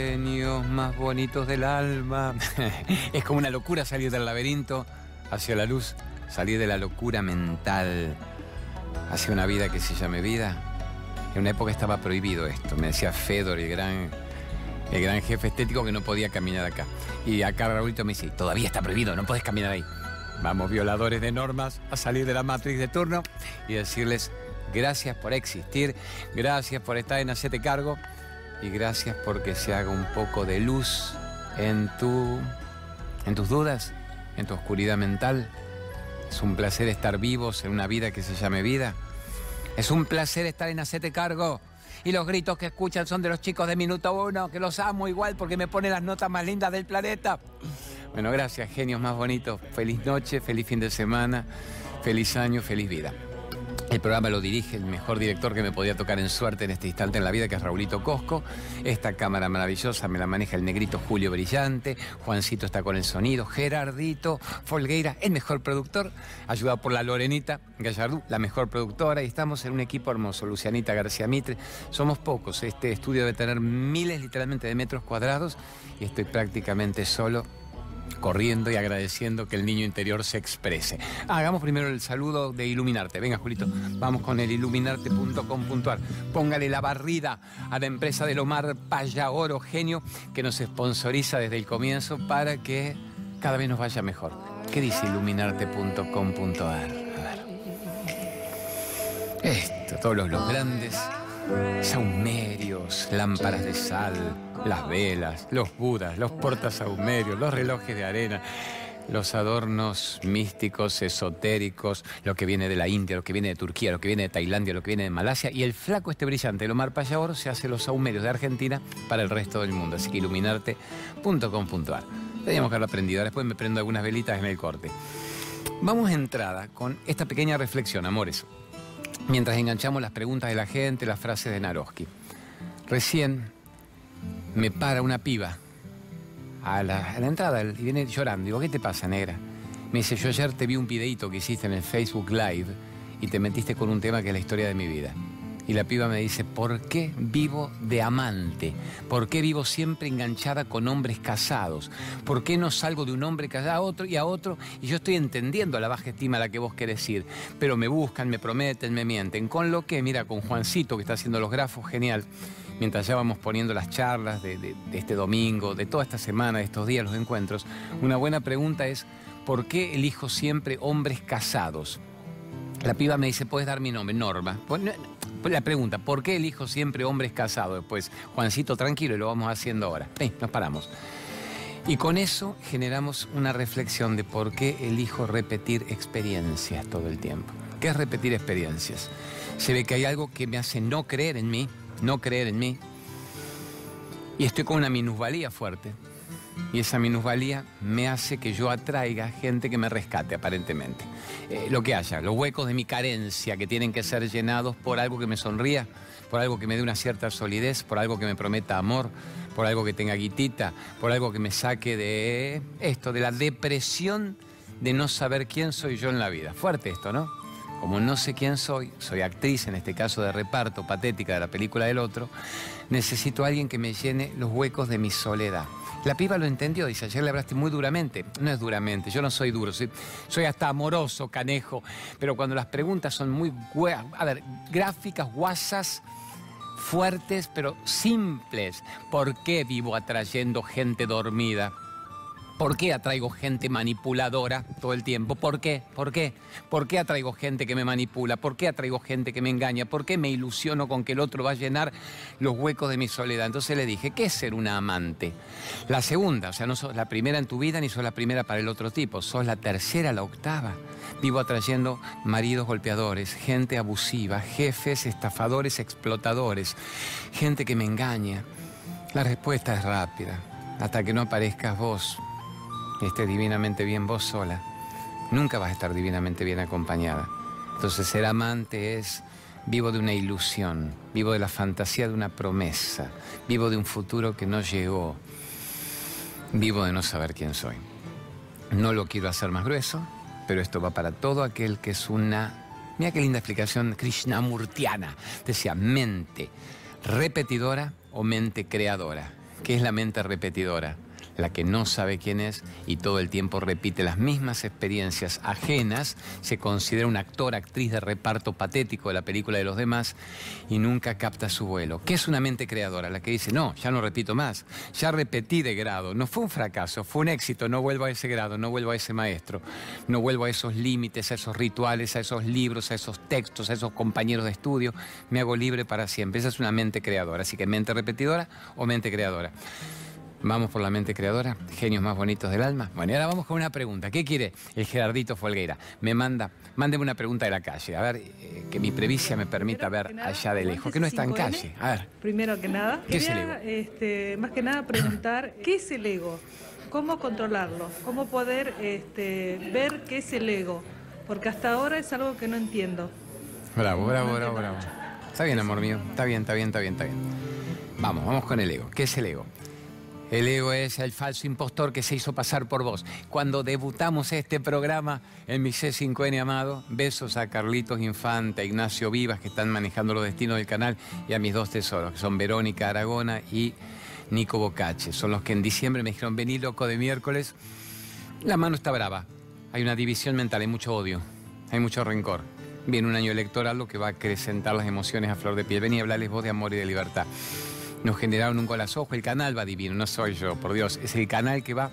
Genios más bonitos del alma. es como una locura salir del laberinto hacia la luz, salir de la locura mental hacia una vida que se llame vida. En una época estaba prohibido esto. Me decía Fedor, el gran, el gran jefe estético, que no podía caminar acá. Y acá Raúlito me dice, todavía está prohibido, no puedes caminar ahí. Vamos, violadores de normas, a salir de la Matrix de turno y decirles gracias por existir, gracias por estar en Hacete Cargo y gracias porque se haga un poco de luz en, tu, en tus dudas, en tu oscuridad mental. Es un placer estar vivos en una vida que se llame vida. Es un placer estar en Hacete Cargo. Y los gritos que escuchan son de los chicos de Minuto Uno, que los amo igual porque me ponen las notas más lindas del planeta. Bueno, gracias, genios más bonitos. Feliz noche, feliz fin de semana, feliz año, feliz vida. El programa lo dirige el mejor director que me podía tocar en suerte en este instante en la vida, que es Raulito Cosco. Esta cámara maravillosa me la maneja el negrito Julio Brillante. Juancito está con el sonido. Gerardito Folgueira, el mejor productor, ayudado por la Lorenita Gallardú, la mejor productora. Y estamos en un equipo hermoso. Lucianita García Mitre. Somos pocos. Este estudio debe tener miles literalmente de metros cuadrados y estoy prácticamente solo corriendo y agradeciendo que el niño interior se exprese. hagamos primero el saludo de Iluminarte. Venga, Julito, vamos con el iluminarte.com.ar. Póngale la barrida a la empresa del Omar Payaoro, genio, que nos sponsoriza desde el comienzo para que cada vez nos vaya mejor. ¿Qué dice iluminarte.com.ar? A ver. Esto, todos los grandes saumerios, lámparas de sal, las velas, los budas, los portasaumerios, los relojes de arena, los adornos místicos, esotéricos, lo que viene de la India, lo que viene de Turquía, lo que viene de Tailandia, lo que viene de Malasia, y el flaco este brillante, el Omar Payaor, se hace los saumerios de Argentina para el resto del mundo. Así que iluminarte.com.ar. Teníamos que haberlo aprendido, después me prendo algunas velitas en el corte. Vamos a entrada con esta pequeña reflexión, amores, mientras enganchamos las preguntas de la gente, las frases de Naroski. Recién me para una piba a la, entrada y viene llorando. Digo, ¿qué te pasa, negra? Me dice, yo ayer te vi un videito que hiciste en el Facebook Live y te metiste con un tema que es la historia de mi vida. Y la piba me dice, ¿por qué vivo de amante? ¿Por qué vivo siempre enganchada con hombres casados? ¿Por qué no salgo de un hombre casado a otro y a otro? Y yo estoy entendiendo la baja estima a la que vos querés ir, pero me buscan, me prometen, me mienten. Con lo que, mira, con Juancito que está haciendo los grafos, genial mientras ya vamos poniendo las charlas de, este domingo, de toda esta semana, de estos días, los encuentros, una buena pregunta es, ¿por qué elijo siempre hombres casados? La piba me dice, ¿puedes dar mi nombre? Norma. Pues, la pregunta, ¿por qué elijo siempre hombres casados? Después, Juancito, tranquilo, y lo vamos haciendo ahora. Ven, nos paramos. Y con eso generamos una reflexión de por qué elijo repetir experiencias todo el tiempo. ¿Qué es repetir experiencias? Se ve que hay algo que me hace no creer en mí, no creer en mí. Y estoy con una minusvalía fuerte. Y esa minusvalía me hace que yo atraiga gente que me rescate, aparentemente. Eh, lo que haya, los huecos de mi carencia que tienen que ser llenados por algo que me sonría, por algo que me dé una cierta solidez, por algo que me prometa amor, por algo que tenga guitita, por algo que me saque de esto, de la depresión de no saber quién soy yo en la vida. Fuerte esto, ¿no? como no sé quién soy, soy actriz en este caso de reparto patética de la película del otro, necesito a alguien que me llene los huecos de mi soledad. La piba lo entendió, dice, ayer le hablaste muy duramente. No es duramente, yo no soy duro, soy, soy hasta amoroso, canejo, pero cuando las preguntas son muy, a ver, gráficas, guasas, fuertes, pero simples. ¿Por qué vivo atrayendo gente dormida? ¿Por qué atraigo gente manipuladora todo el tiempo? ¿Por qué? ¿Por qué? ¿Por qué atraigo gente que me manipula? ¿Por qué atraigo gente que me engaña? ¿Por qué me ilusiono con que el otro va a llenar los huecos de mi soledad? Entonces le dije, ¿qué es ser una amante? La segunda, o sea, no sos la primera en tu vida ni sos la primera para el otro tipo, sos la tercera, la octava. Vivo atrayendo maridos golpeadores, gente abusiva, jefes, estafadores, explotadores, gente que me engaña. La respuesta es rápida. Hasta que no aparezcas vos, esté divinamente bien vos sola, nunca vas a estar divinamente bien acompañada. Entonces ser amante es vivo de una ilusión, vivo de la fantasía de una promesa, vivo de un futuro que no llegó, vivo de no saber quién soy. No lo quiero hacer más grueso, pero esto va para todo aquel que es una... Mira qué linda explicación krishnamurtiana. Decía mente repetidora o mente creadora. que es la mente repetidora la que no sabe quién es y todo el tiempo repite las mismas experiencias ajenas, se considera un actor, actriz de reparto patético de la película de los demás y nunca capta su vuelo. ¿Qué es una mente creadora? La que dice, no, ya no repito más, ya repetí de grado, no fue un fracaso, fue un éxito, no vuelvo a ese grado, no vuelvo a ese maestro, no vuelvo a esos límites, a esos rituales, a esos libros, a esos textos, a esos compañeros de estudio, me hago libre para siempre. Esa es una mente creadora, así que mente repetidora o mente creadora. Vamos por la mente creadora, genios más bonitos del alma. Bueno, y ahora vamos con una pregunta. ¿Qué quiere el Gerardito Folgueira? Me manda, mándeme una pregunta de la calle. A ver, eh, que mi previcia me permita ver allá de lejos, que no está en calle. A ver. Primero que nada, ¿Qué es el quería, este, más que nada preguntar, ¿qué es el ego? ¿Cómo controlarlo? ¿Cómo poder este, ver qué es el ego? Porque hasta ahora es algo que no entiendo. Bravo, bravo, bravo, bravo. Está bien, amor mío. Está bien, está bien, está bien, está bien. Vamos, vamos con el ego. ¿Qué es el ego? El ego es el falso impostor que se hizo pasar por vos. Cuando debutamos este programa en mi C5N amado, besos a Carlitos Infante, a Ignacio Vivas, que están manejando los destinos del canal, y a mis dos tesoros, que son Verónica Aragona y Nico Bocache. Son los que en diciembre me dijeron, vení loco de miércoles. La mano está brava. Hay una división mental, hay mucho odio, hay mucho rencor. Viene un año electoral, lo que va a acrecentar las emociones a flor de piel. Vení a hablarles vos de amor y de libertad nos generaron un golazo. El canal va divino, no soy yo, por Dios. Es el canal que va,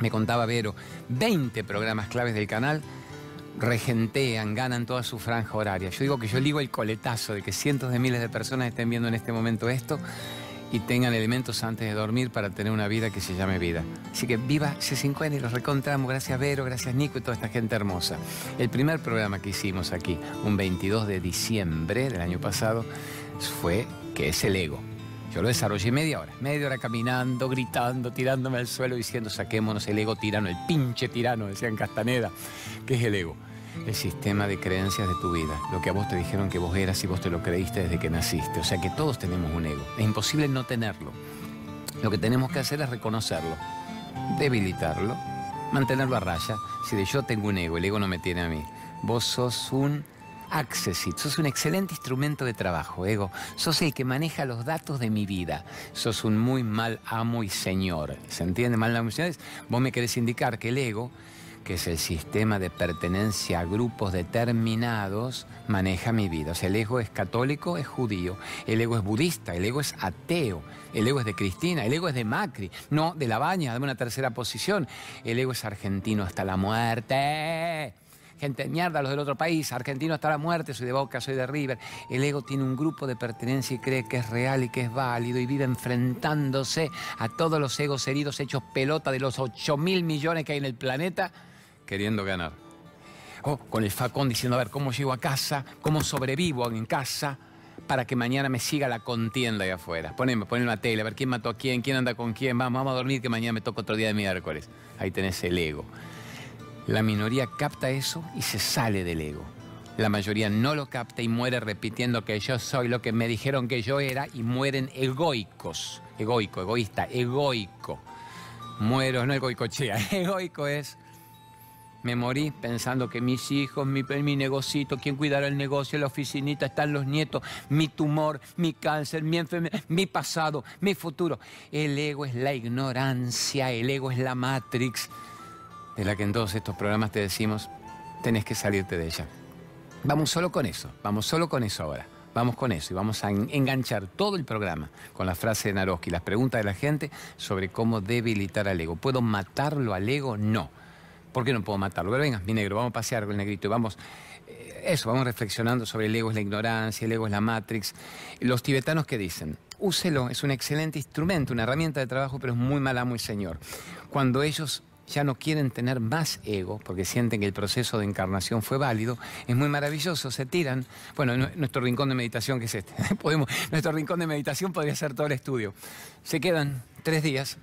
me contaba Vero, 20 programas claves del canal regentean, ganan toda su franja horaria. Yo digo que yo ligo el coletazo de que cientos de miles de personas estén viendo en este momento esto y tengan elementos antes de dormir para tener una vida que se llame vida. Así que viva C5N y los recontramos. Gracias Vero, gracias Nico y toda esta gente hermosa. El primer programa que hicimos aquí, un 22 de diciembre del año pasado, fue que es el ego. Yo lo desarrollé media hora, media hora caminando, gritando, tirándome al suelo, diciendo saquémonos el ego tirano, el pinche tirano, decían Castaneda. ¿Qué es el ego? El sistema de creencias de tu vida, lo que a vos te dijeron que vos eras y vos te lo creíste desde que naciste. O sea que todos tenemos un ego. Es imposible no tenerlo. Lo que tenemos que hacer es reconocerlo, debilitarlo, mantenerlo a raya. Si de yo tengo un ego, el ego no me tiene a mí. Vos sos un Accessit, sos un excelente instrumento de trabajo, ego. Sos el que maneja los datos de mi vida. Sos un muy mal amo y señor. ¿Se entiende? Mal y señor. Vos me querés indicar que el ego, que es el sistema de pertenencia a grupos determinados, maneja mi vida. O sea, el ego es católico, es judío. El ego es budista, el ego es ateo. El ego es de Cristina, el ego es de Macri. No, de La Baña, dame una tercera posición. El ego es argentino hasta la muerte gente mierda, los del otro país, argentino hasta la muerte, soy de Boca, soy de River. El ego tiene un grupo de pertenencia y cree que es real y que es válido y vive enfrentándose a todos los egos heridos hechos pelota de los 8 mil millones que hay en el planeta, queriendo ganar. O con el facón diciendo, a ver, ¿cómo llego a casa? ¿Cómo sobrevivo en casa? para que mañana me siga la contienda ahí afuera. Poneme, poneme la tele, a ver quién mató a quién, quién anda con quién, vamos, vamos a dormir que mañana me toca otro día de miércoles. Ahí tenés el ego. La minoría capta eso y se sale del ego. La mayoría no lo capta y muere repitiendo que yo soy lo que me dijeron que yo era y mueren egoicos. Egoico, egoísta, egoico. Muero, no egoicochea, egoico es. Me morí pensando que mis hijos, mi, mi negocito, quién cuidará el negocio, la oficinita, están los nietos, mi tumor, mi cáncer, mi enfermedad, mi pasado, mi futuro. El ego es la ignorancia, el ego es la matrix de la que en todos estos programas te decimos, tenés que salirte de ella. Vamos solo con eso, vamos solo con eso ahora. Vamos con eso y vamos a enganchar todo el programa con la frase de Naroski, las preguntas de la gente sobre cómo debilitar al ego. ¿Puedo matarlo al ego? No. ¿Por qué no puedo matarlo? Pero venga, mi negro, vamos a pasear con el negrito y vamos, eh, eso, vamos reflexionando sobre el ego es la ignorancia, el ego es la matrix. Los tibetanos ¿qué dicen, úselo, es un excelente instrumento, una herramienta de trabajo, pero es muy mal amo y señor. Cuando ellos ya no quieren tener más ego porque sienten que el proceso de encarnación fue válido, es muy maravilloso, se tiran. Bueno, nuestro rincón de meditación, que es este, Podemos, nuestro rincón de meditación podría ser todo el estudio. Se quedan tres días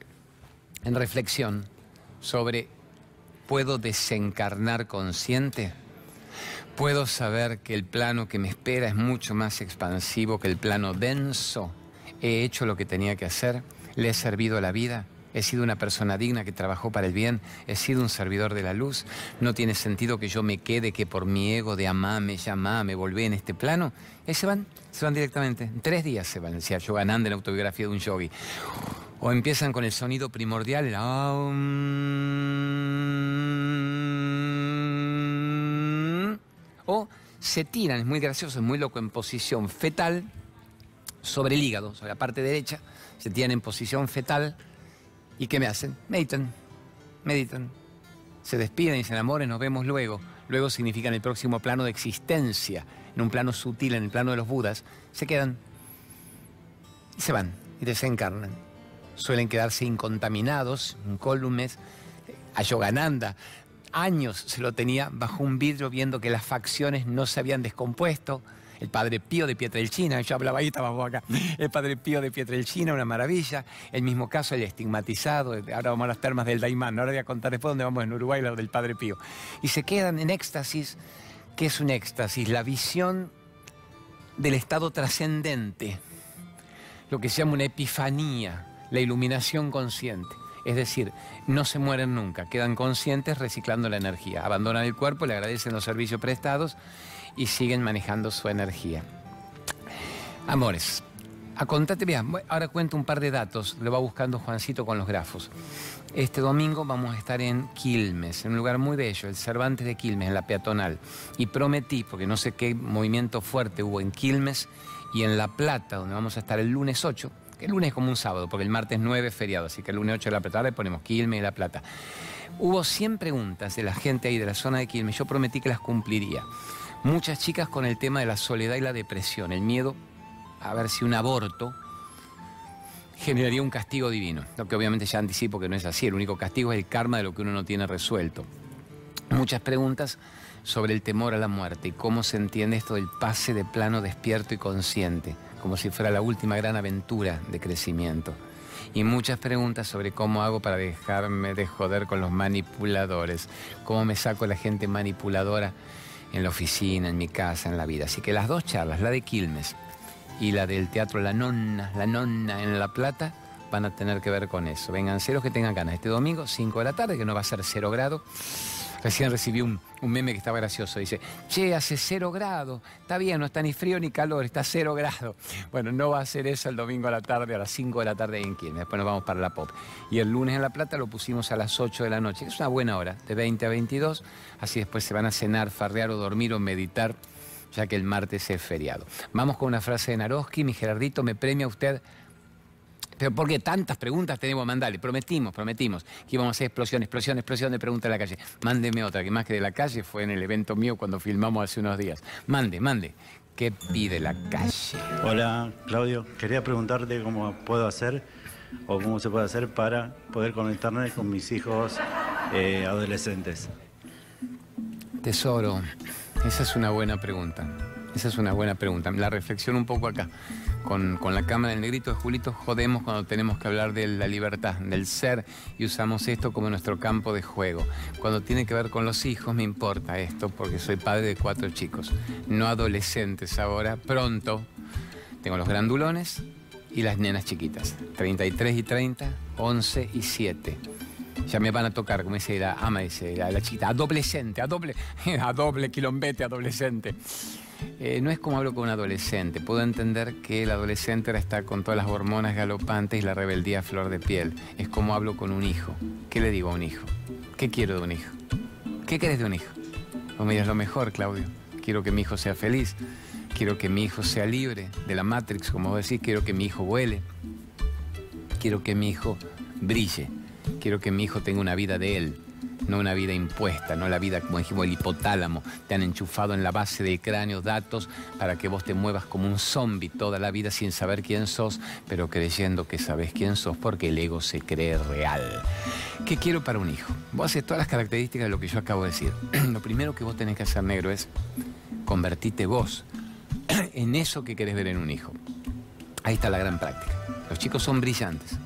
en reflexión sobre, ¿puedo desencarnar consciente? ¿Puedo saber que el plano que me espera es mucho más expansivo que el plano denso? ¿He hecho lo que tenía que hacer? ¿Le he servido a la vida? He sido una persona digna que trabajó para el bien, he sido un servidor de la luz, no tiene sentido que yo me quede, que por mi ego de amame, llamame, volvé en este plano. Y se van, se van directamente. En tres días se van, decía Yogananda en la autobiografía de un yogi. O empiezan con el sonido primordial, o se tiran, es muy gracioso, es muy loco, en posición fetal sobre el hígado, sobre la parte derecha, se tiran en posición fetal y ¿qué me hacen? Meditan, meditan, se despiden y se enamoran, nos vemos luego. Luego significa en el próximo plano de existencia, en un plano sutil, en el plano de los Budas, se quedan y se van y desencarnan. Suelen quedarse incontaminados, incólumes. A Yogananda, años se lo tenía bajo un vidrio viendo que las facciones no se habían descompuesto. El padre Pío de Pietrelcina, yo hablaba ahí, estábamos acá. El padre Pío de Pietrelcina, una maravilla. El mismo caso, el estigmatizado. Ahora vamos a las termas del Daimán. Ahora voy a contar después dónde vamos en Uruguay, lo del padre Pío. Y se quedan en éxtasis. ¿Qué es un éxtasis? La visión del estado trascendente. Lo que se llama una epifanía, la iluminación consciente. Es decir, no se mueren nunca, quedan conscientes reciclando la energía. Abandonan el cuerpo, le agradecen los servicios prestados y siguen manejando su energía. Amores, a contarte, bien, ahora cuento un par de datos, lo va buscando Juancito con los grafos. Este domingo vamos a estar en Quilmes, en un lugar muy bello, el Cervantes de Quilmes, en la peatonal. Y prometí, porque no sé qué movimiento fuerte hubo en Quilmes y en La Plata, donde vamos a estar el lunes 8, el lunes es como un sábado, porque el martes 9 es feriado, así que el lunes 8 de la Plata, le ponemos Quilmes y La Plata. Hubo 100 preguntas de la gente ahí de la zona de Quilmes, yo prometí que las cumpliría. Muchas chicas con el tema de la soledad y la depresión, el miedo a ver si un aborto generaría un castigo divino. Lo que obviamente ya anticipo que no es así, el único castigo es el karma de lo que uno no tiene resuelto. Muchas preguntas sobre el temor a la muerte y cómo se entiende esto del pase de plano despierto y consciente como si fuera la última gran aventura de crecimiento. Y muchas preguntas sobre cómo hago para dejarme de joder con los manipuladores, cómo me saco la gente manipuladora en la oficina, en mi casa, en la vida. Así que las dos charlas, la de Quilmes y la del teatro La Nonna, La Nonna en La Plata, van a tener que ver con eso. Vengan ceros que tengan ganas. Este domingo, 5 de la tarde, que no va a ser cero grado. Recién recibí un, meme que estaba gracioso. Dice, che, hace cero grado. Está bien, no está ni frío ni calor, está cero grado. Bueno, no va a ser eso el domingo a la tarde, a las 5 de la tarde en Quilmes. Después nos vamos para la pop. Y el lunes en La Plata lo pusimos a las 8 de la noche. Es una buena hora, de 20 a 22. Así después se van a cenar, farrear o dormir o meditar, ya que el martes es feriado. Vamos con una frase de Naroski. Mi Gerardito, me premia usted pero ¿por qué tantas preguntas tenemos que mandarle? Prometimos, prometimos que íbamos a hacer explosión, explosión, explosión de preguntas en la calle. Mándeme otra, que más que de la calle fue en el evento mío cuando filmamos hace unos días. Mande, mande. ¿Qué pide la calle? Hola, Claudio. Quería preguntarte cómo puedo hacer o cómo se puede hacer para poder conectarme con mis hijos eh, adolescentes. Tesoro, esa es una buena pregunta. Esa es una buena pregunta. La reflexión un poco acá con, la cámara del negrito de Julito jodemos cuando tenemos que hablar de la libertad, del ser, y usamos esto como nuestro campo de juego. Cuando tiene que ver con los hijos me importa esto, porque soy padre de cuatro chicos, no adolescentes ahora, pronto. Tengo los grandulones y las nenas chiquitas, 33 y 30, 11 y 7 ya me van a tocar, como dice la ama, dice la, la chiquita, adolescente, a doble, a doble quilombete, adolescente. Eh, no es como hablo con un adolescente. Puedo entender que el adolescente ahora está con todas las hormonas galopantes y la rebeldía a flor de piel. Es como hablo con un hijo. ¿Qué le digo a un hijo? ¿Qué quiero de un hijo? ¿Qué querés de un hijo? O me lo mejor, Claudio. Quiero que mi hijo sea feliz. Quiero que mi hijo sea libre de la Matrix, como vos decís. Quiero que mi hijo vuele. Quiero que mi hijo brille. Quiero que mi hijo tenga una vida de él no una vida impuesta, no la vida, como dijimos, el hipotálamo. Te han enchufado en la base del cráneo datos para que vos te muevas como un zombie toda la vida sin saber quién sos, pero creyendo que sabes quién sos porque el ego se cree real. ¿Qué quiero para un hijo? Vos haces todas las características de lo que yo acabo de decir. lo primero que vos tenés que hacer, negro, es convertirte vos en eso que querés ver en un hijo. Ahí está la gran práctica. Los chicos son brillantes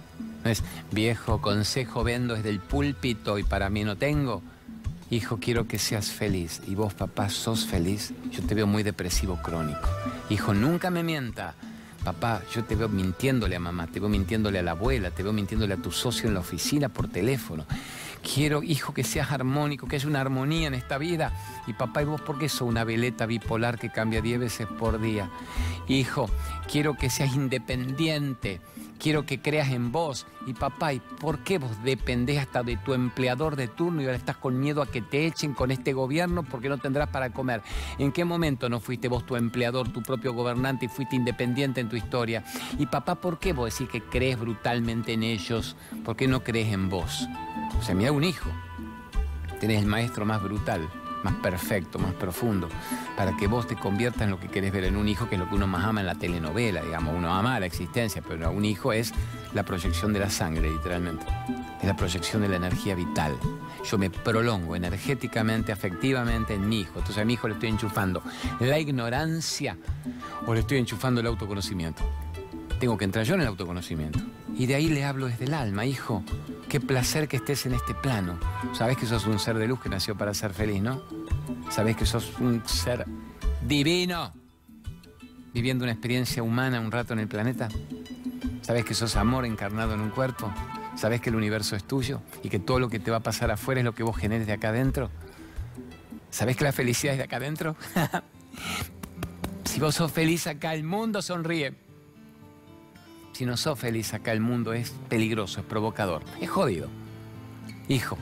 es viejo consejo vendo desde el púlpito y para mí no tengo. Hijo, quiero que seas feliz. Y vos, papá, sos feliz. Yo te veo muy depresivo crónico. Hijo, nunca me mienta. Papá, yo te veo mintiéndole a mamá, te veo mintiéndole a la abuela, te veo mintiéndole a tu socio en la oficina por teléfono. Quiero, hijo, que seas armónico, que haya una armonía en esta vida. Y papá, ¿y vos por qué sos una veleta bipolar que cambia diez veces por día? Hijo, quiero que seas independiente, quiero que creas en vos. Y papá, ¿y por qué vos dependés hasta de tu empleador de turno y ahora estás con miedo a que te echen con este gobierno porque no tendrás para comer? ¿En qué momento no fuiste vos tu empleador, tu propio gobernante y fuiste independiente en tu historia? Y papá, ¿por qué vos decís que crees brutalmente en ellos? ¿Por qué no crees en vos? O sea, mira un hijo. Tenés el maestro más brutal más perfecto, más profundo, para que vos te conviertas en lo que querés ver en un hijo, que es lo que uno más ama en la telenovela, digamos. Uno ama la existencia, pero un hijo es la proyección de la sangre, literalmente. Es la proyección de la energía vital. Yo me prolongo energéticamente, afectivamente en mi hijo. Entonces a mi hijo le estoy enchufando la ignorancia o le estoy enchufando el autoconocimiento. Tengo que entrar yo en el autoconocimiento. Y de ahí le hablo desde el alma, hijo. Qué placer que estés en este plano. Sabes que sos un ser de luz que nació para ser feliz, ¿no? Sabes que sos un ser divino viviendo una experiencia humana un rato en el planeta. Sabes que sos amor encarnado en un cuerpo. Sabes que el universo es tuyo y que todo lo que te va a pasar afuera es lo que vos generes de acá adentro. ¿Sabes que la felicidad es de acá adentro? si vos sos feliz acá, el mundo sonríe. Si no sos feliz acá, el mundo es peligroso, es provocador, es jodido. Hijo,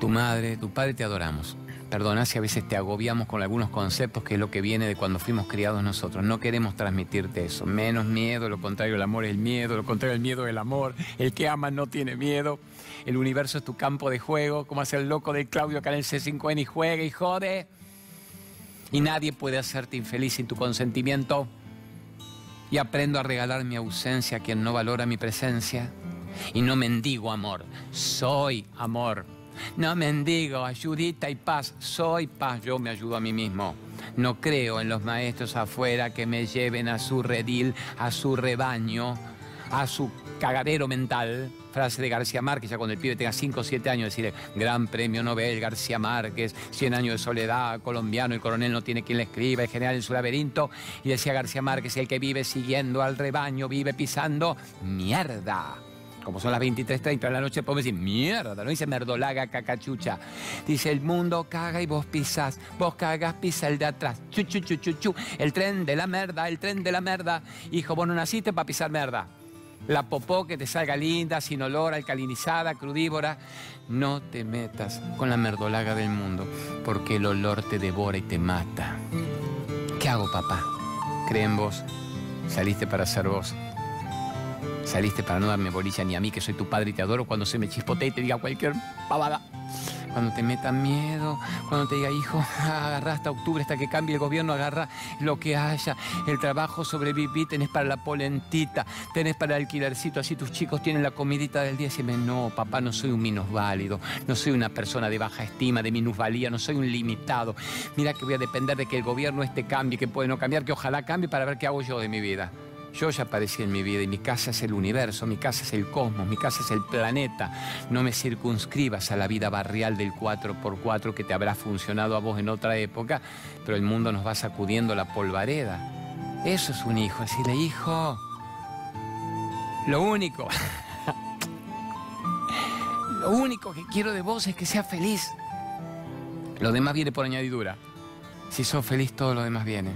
tu madre, tu padre te adoramos. Perdona si a veces te agobiamos con algunos conceptos que es lo que viene de cuando fuimos criados nosotros. No queremos transmitirte eso. Menos miedo, lo contrario el amor es el miedo, lo contrario el miedo es el amor. El que ama no tiene miedo. El universo es tu campo de juego, como hace el loco del Claudio acá en el C5N y juega y jode. Y nadie puede hacerte infeliz sin tu consentimiento y aprendo a regalar mi ausencia a quien no valora mi presencia. Y no mendigo amor, soy amor. No mendigo ayudita y paz, soy paz, yo me ayudo a mí mismo. No creo en los maestros afuera que me lleven a su redil, a su rebaño, a su cagadero mental, frase de García Márquez, ya cuando el pibe tenga 5 o 7 años, decirle, gran premio Nobel, García Márquez, 100 años de soledad, colombiano, el coronel no tiene quien le escriba, el general en su laberinto, y decía García Márquez, el que vive siguiendo al rebaño, vive pisando mierda. Como son las 23.30 de la noche, podemos decir mierda, no dice merdolaga, cacachucha. Dice el mundo caga y vos pisás, vos cagas, pisa el de atrás. Chu, chu, chu, chu, chu. El tren de la merda, el tren de la merda. Hijo, vos no naciste para pisar merda la popó que te salga linda, sin olor, alcalinizada, crudívora. No te metas con la merdolaga del mundo, porque el olor te devora y te mata. ¿Qué hago, papá? Cree en vos. Saliste para ser vos. Saliste para no darme bolilla ni a mí, que soy tu padre y te adoro, cuando se me chispote y te diga cualquier pavada cuando te meta miedo, cuando te diga, hijo, agarra hasta octubre, hasta que cambie el gobierno, agarra lo que haya, el trabajo, sobreviví, tenés para la polentita, tenés para el alquilercito, así tus chicos tienen la comidita del día. Y no, papá, no soy un minusválido, no soy una persona de baja estima, de minusvalía, no soy un limitado. Mira que voy a depender de que el gobierno este cambie, que puede no cambiar, que ojalá cambie para ver qué hago yo de mi vida. Yo ya aparecí en mi vida y mi casa es el universo, mi casa es el cosmos, mi casa es el planeta. No me circunscribas a la vida barrial del 4x4 que te habrá funcionado a vos en otra época, pero el mundo nos va sacudiendo la polvareda. Eso es un hijo, decirle, hijo, lo único, lo único que quiero de vos es que seas feliz. Lo demás viene por añadidura. Si sos feliz, todo lo demás viene.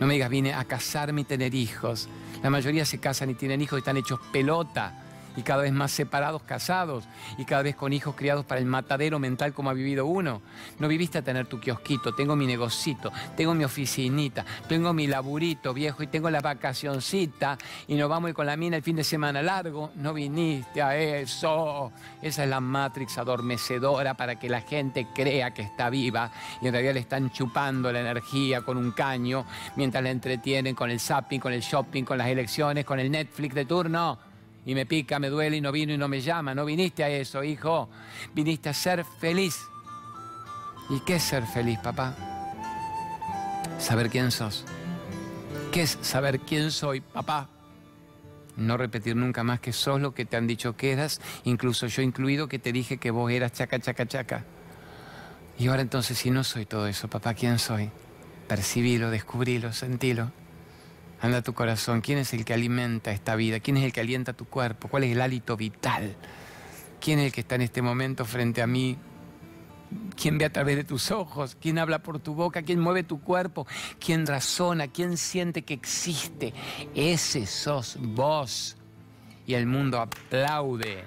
No me digas, vine a casarme y tener hijos. La mayoría se casan y tienen hijos y están hechos pelota y cada vez más separados, casados, y cada vez con hijos criados para el matadero mental como ha vivido uno. No viviste a tener tu kiosquito, tengo mi negocito, tengo mi oficinita, tengo mi laburito viejo y tengo la vacacioncita y nos vamos a ir con la mina el fin de semana largo. No viniste a eso. Esa es la matrix adormecedora para que la gente crea que está viva y en realidad le están chupando la energía con un caño mientras la entretienen con el zapping, con el shopping, con las elecciones, con el Netflix de turno y me pica, me duele y no vino y no me llama. No viniste a eso, hijo. Viniste a ser feliz. ¿Y qué es ser feliz, papá? Saber quién sos. ¿Qué es saber quién soy, papá? No repetir nunca más que sos lo que te han dicho que eras, incluso yo incluido que te dije que vos eras chaca, chaca, chaca. Y ahora entonces, si no soy todo eso, papá, ¿quién soy? Percibilo, descubrilo, sentilo. Anda tu corazón. ¿Quién es el que alimenta esta vida? ¿Quién es el que alienta tu cuerpo? ¿Cuál es el hálito vital? ¿Quién es el que está en este momento frente a mí? ¿Quién ve a través de tus ojos? ¿Quién habla por tu boca? ¿Quién mueve tu cuerpo? ¿Quién razona? ¿Quién siente que existe? Ese sos vos. y el mundo aplaude.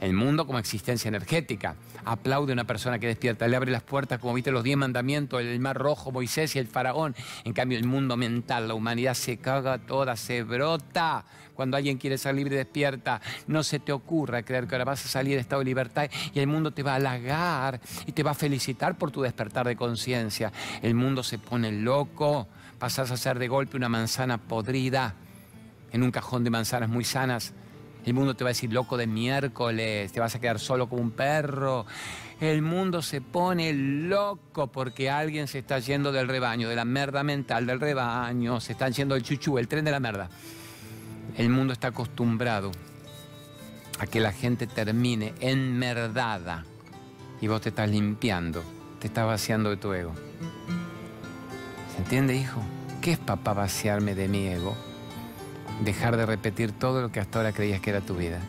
El mundo como existencia energética. Aplaude a una persona que despierta, le abre las puertas, como viste los diez mandamientos, el mar rojo, Moisés y el faraón. En cambio, el mundo mental, la humanidad se caga toda, se brota. Cuando alguien quiere ser libre despierta, no se te ocurra creer que ahora vas a salir de estado de libertad y el mundo te va a halagar y te va a felicitar por tu despertar de conciencia. El mundo se pone loco, pasas a ser de golpe una manzana podrida en un cajón de manzanas muy sanas el mundo te va a decir loco de miércoles, te vas a quedar solo como un perro. El mundo se pone loco porque alguien se está yendo del rebaño, de la merda mental del rebaño, se está yendo el chuchu, el tren de la merda. El mundo está acostumbrado a que la gente termine enmerdada y vos te estás limpiando, te estás vaciando de tu ego. ¿Se entiende, hijo? ¿Qué es papá vaciarme de mi ego? Dejar de repetir todo lo que hasta ahora creías que era tu vida.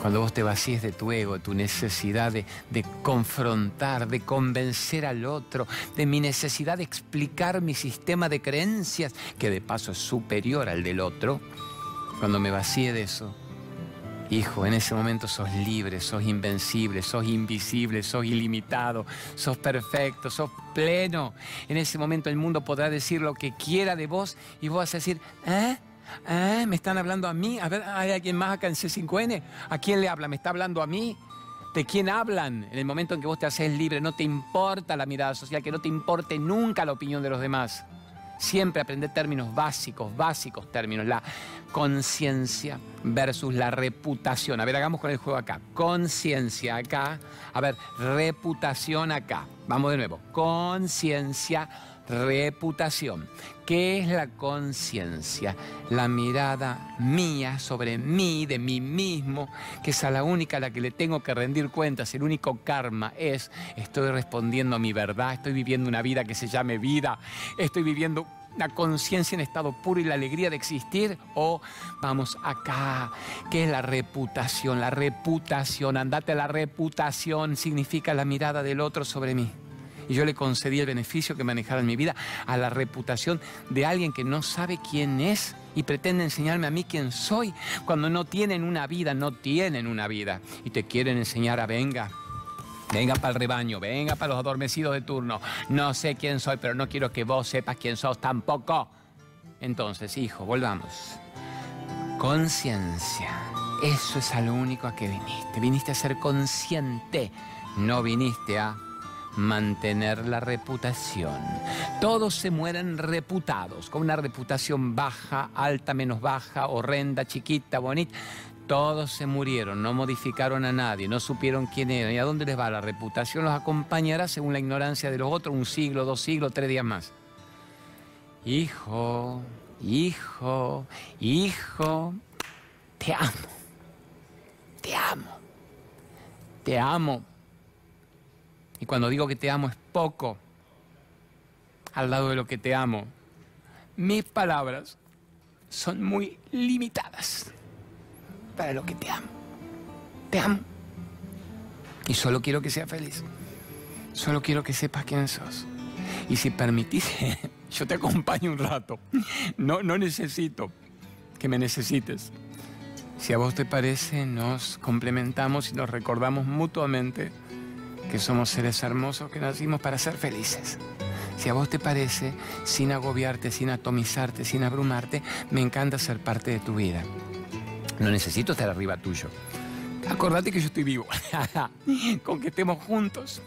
Cuando vos te vacíes de tu ego, tu necesidad de, de, confrontar, de convencer al otro, de mi necesidad de explicar mi sistema de creencias, que de paso es superior al del otro, cuando me vacíe de eso, hijo, en ese momento sos libre, sos invencible, sos invisible, sos ilimitado, sos perfecto, sos pleno. En ese momento el mundo podrá decir lo que quiera de vos y vos vas a decir, ¿eh? ¿Eh? ¿Me están hablando a mí? A ver, ¿hay alguien más acá en C5N? ¿A quién le habla? ¿Me está hablando a mí? ¿De quién hablan? En el momento en que vos te haces libre, no te importa la mirada social, que no te importe nunca la opinión de los demás. Siempre aprender términos básicos, básicos términos. La conciencia versus la reputación. A ver, hagamos con el juego acá. Conciencia acá. A ver, reputación acá. Vamos de nuevo. Conciencia reputación. ¿Qué es la conciencia? La mirada mía sobre mí, de mí mismo, que es a la única a la que le tengo que rendir cuentas. El único karma es, estoy respondiendo a mi verdad, estoy viviendo una vida que se llame vida, estoy viviendo la conciencia en estado puro y la alegría de existir o vamos acá, ¿qué es la reputación? La reputación, andate la reputación, significa la mirada del otro sobre mí y yo le concedí el beneficio que manejara en mi vida a la reputación de alguien que no sabe quién es y pretende enseñarme a mí quién soy, cuando no tienen una vida, no tienen una vida y te quieren enseñar a venga. Venga para el rebaño, venga para los adormecidos de turno. No sé quién soy, pero no quiero que vos sepas quién sos tampoco. Entonces, hijo, volvamos. Conciencia. Eso es a lo único a que viniste. Viniste a ser consciente. No viniste a mantener la reputación. Todos se mueren reputados, con una reputación baja, alta, menos baja, horrenda, chiquita, bonita. Todos se murieron, no modificaron a nadie, no supieron quién eran y a dónde les va la reputación. Los acompañará según la ignorancia de los otros un siglo, dos siglos, tres días más. Hijo, hijo, hijo, te amo, te amo, te amo y cuando digo que te amo es poco al lado de lo que te amo. Mis palabras son muy limitadas para lo que te amo. Te amo. Y solo quiero que seas feliz. Solo quiero que sepas quién sos. Y si permitís, yo te acompaño un rato. No, no necesito que me necesites. Si a vos te parece, nos complementamos y nos recordamos mutuamente que somos seres hermosos que nacimos para ser felices. Si a vos te parece, sin agobiarte, sin atomizarte, sin abrumarte, me encanta ser parte de tu vida. No necesito estar arriba tuyo. Acordate que yo estoy vivo, con que estemos juntos.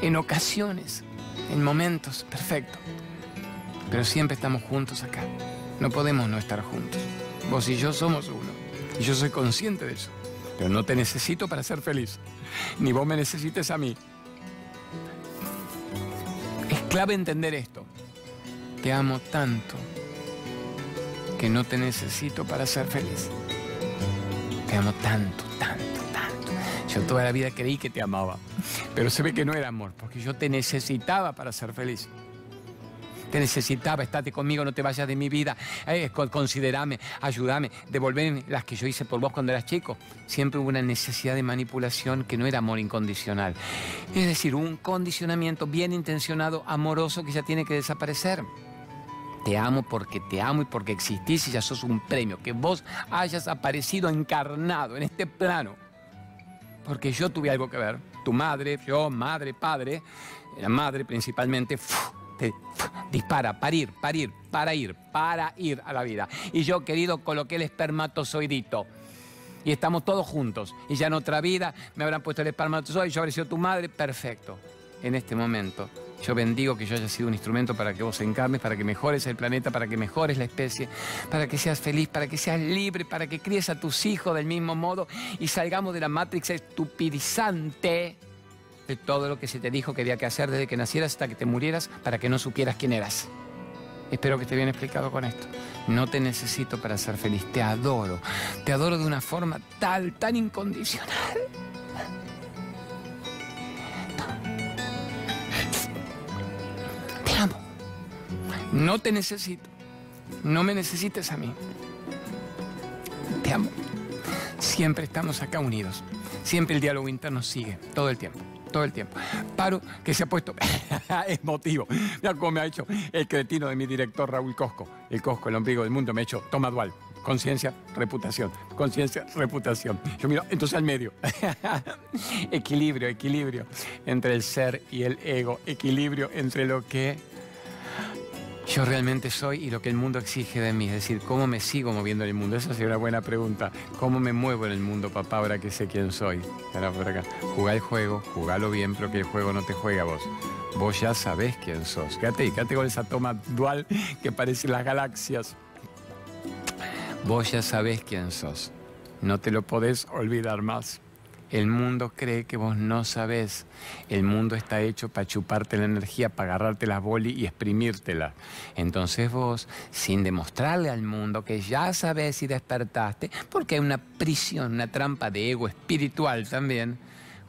En ocasiones, en momentos, perfecto. Pero siempre estamos juntos acá. No podemos no estar juntos. Vos y yo somos uno. Y yo soy consciente de eso. Pero no te necesito para ser feliz ni vos me necesites a mí. Es clave entender esto. Te amo tanto que no te necesito para ser feliz. Te amo tanto, tanto, tanto. Yo toda la vida creí que te amaba, pero se ve que no era amor, porque yo te necesitaba para ser feliz. Te necesitaba, estate conmigo, no te vayas de mi vida. Eh, considerame, ayúdame, devolverme las que yo hice por vos cuando eras chico. Siempre hubo una necesidad de manipulación que no era amor incondicional. Es decir, un condicionamiento bien intencionado, amoroso, que ya tiene que desaparecer. Te amo porque te amo y porque existís y ya sos un premio. Que vos hayas aparecido encarnado en este plano. Porque yo tuve algo que ver. Tu madre, yo, madre, padre, la madre principalmente, te dispara, para ir, para ir, para ir, para ir a la vida. Y yo, querido, coloqué el espermatozoidito. Y estamos todos juntos. Y ya en otra vida me habrán puesto el espermatozoide, yo habré sido tu madre, perfecto. En este momento, yo bendigo que yo haya sido un instrumento para que vos encarnes, para que mejores el planeta, para que mejores la especie, para que seas feliz, para que seas libre, para que críes a tus hijos del mismo modo y salgamos de la matrix estupidizante todo lo que se te dijo que había que hacer desde que nacieras hasta que te murieras para que no supieras quién eras. Espero que esté bien explicado con esto. No te necesito para ser feliz, te adoro. Te adoro de una forma tal, tan incondicional. Te amo. No te necesito. No me necesites a mí. Te amo. Siempre estamos acá unidos. Siempre el diálogo interno sigue, todo el tiempo todo el tiempo. Paro, que se ha puesto emotivo. Mira cómo me ha hecho el cretino de mi director Raúl Cosco. El Cosco, el ombligo del mundo, me ha hecho, toma dual. Conciencia, reputación. Conciencia, reputación. Yo miro, entonces al medio. equilibrio, equilibrio entre el ser y el ego. Equilibrio entre lo que yo realmente soy y lo que el mundo exige de mí. Es decir, ¿cómo me sigo moviendo en el mundo? Esa sería una buena pregunta. ¿Cómo me muevo en el mundo, papá, ahora que sé quién soy? Acá. Jugá el juego, jugalo bien, pero que el juego no te juegue a vos. Vos ya sabés quién sos. Quédate, quédate con esa toma dual que parece las galaxias. Vos ya sabés quién sos. No te lo podés olvidar más. El mundo cree que vos no sabés. El mundo está hecho para chuparte la energía, para agarrarte las boli y exprimírtela. Entonces vos, sin demostrarle al mundo que ya sabés y despertaste, porque hay una prisión, una trampa de ego espiritual también,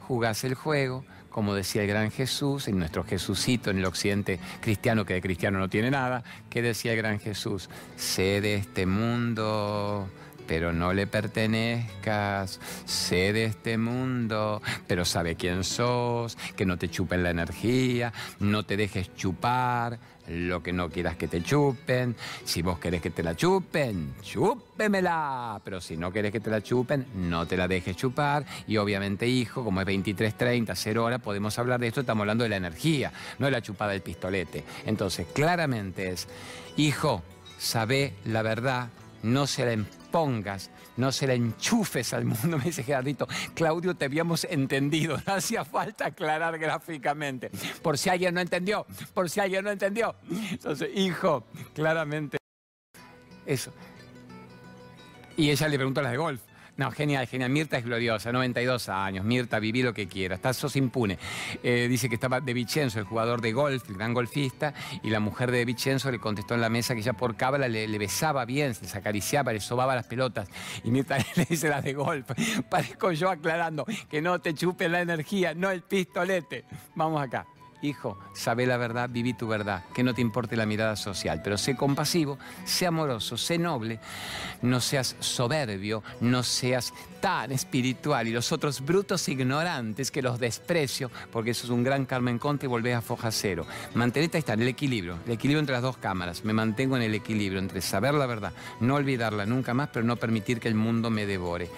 jugás el juego, como decía el gran Jesús, en nuestro Jesucito en el occidente cristiano, que de cristiano no tiene nada, que decía el gran Jesús, sé de este mundo pero no le pertenezcas, sé de este mundo, pero sabe quién sos, que no te chupen la energía, no te dejes chupar, lo que no quieras que te chupen, si vos querés que te la chupen, chúpemela, pero si no querés que te la chupen, no te la dejes chupar, y obviamente hijo, como es 23.30, 0 horas, podemos hablar de esto, estamos hablando de la energía, no de la chupada del pistolete. Entonces, claramente es, hijo, sabe la verdad, no se la pongas, no se la enchufes al mundo, me dice Gerardito. Claudio, te habíamos entendido, no hacía falta aclarar gráficamente. Por si alguien no entendió, por si alguien no entendió. Entonces, hijo, claramente eso. Y ella le preguntó a las de golf. No, genial, genial. Mirta es gloriosa, 92 años. Mirta, viví lo que quiera. Estás sos impune. Eh, dice que estaba de Vicenzo, el jugador de golf, el gran golfista, y la mujer de Vicenzo le contestó en la mesa que ya por cábala le, besaba bien, se acariciaba, le sobaba las pelotas. Y Mirta le dice la de golf. Parezco yo aclarando que no te chupe la energía, no el pistolete. Vamos acá. Hijo, sabe la verdad, viví tu verdad, que no te importe la mirada social, pero sé compasivo, sé amoroso, sé noble, no seas soberbio, no seas tan espiritual y los otros brutos ignorantes que los desprecio, porque eso es un gran karma en contra y volvés a foja cero. Mantenete ahí está, el equilibrio, el equilibrio entre las dos cámaras. Me mantengo en el equilibrio entre saber la verdad, no olvidarla nunca más, pero no permitir que el mundo me devore.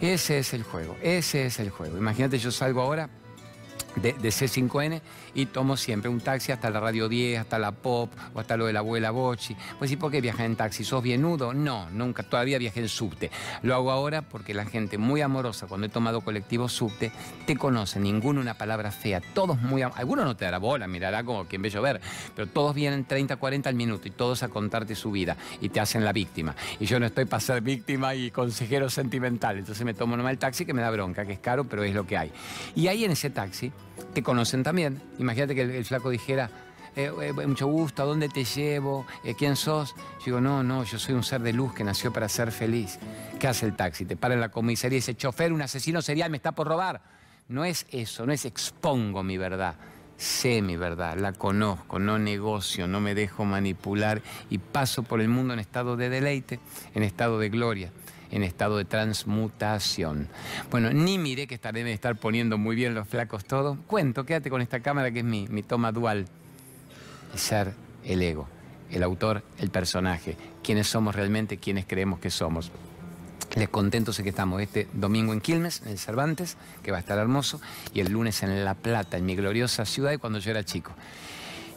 Ese es el juego, ese es el juego. Imagínate, yo salgo ahora de, C5N y tomo siempre un taxi hasta la Radio 10, hasta la Pop o hasta lo de la abuela Bochi. Pues sí, ¿por qué viajas en taxi? ¿Sos bienudo? No, nunca, todavía viajé en subte. Lo hago ahora porque la gente muy amorosa, cuando he tomado colectivo subte, te conoce, ninguno una palabra fea, todos muy Algunos no te dará bola, mirará como quien ve llover, pero todos vienen 30, 40 al minuto y todos a contarte su vida y te hacen la víctima. Y yo no estoy para ser víctima y consejero sentimental, entonces me tomo nomás el taxi que me da bronca, que es caro, pero es lo que hay. Y ahí en ese taxi te conocen también. Imagínate que el, flaco dijera, eh, eh, mucho gusto, ¿a dónde te llevo? Eh, ¿Quién sos? Yo digo, no, no, yo soy un ser de luz que nació para ser feliz. ¿Qué hace el taxi? Te para en la comisaría y dice, chofer, un asesino serial me está por robar. No es eso, no es expongo mi verdad. Sé mi verdad, la conozco, no negocio, no me dejo manipular y paso por el mundo en estado de deleite, en estado de gloria en estado de transmutación. Bueno, ni miré que estaré de estar poniendo muy bien los flacos todo. Cuento, quédate con esta cámara que es mi, mi toma dual. Ser el ego. el autor, el personaje, quiénes somos realmente, quiénes creemos que somos. Les contento sé que estamos este domingo en Quilmes, en el Cervantes, que va a estar hermoso, y el lunes en La Plata, en mi gloriosa ciudad, cuando yo era chico.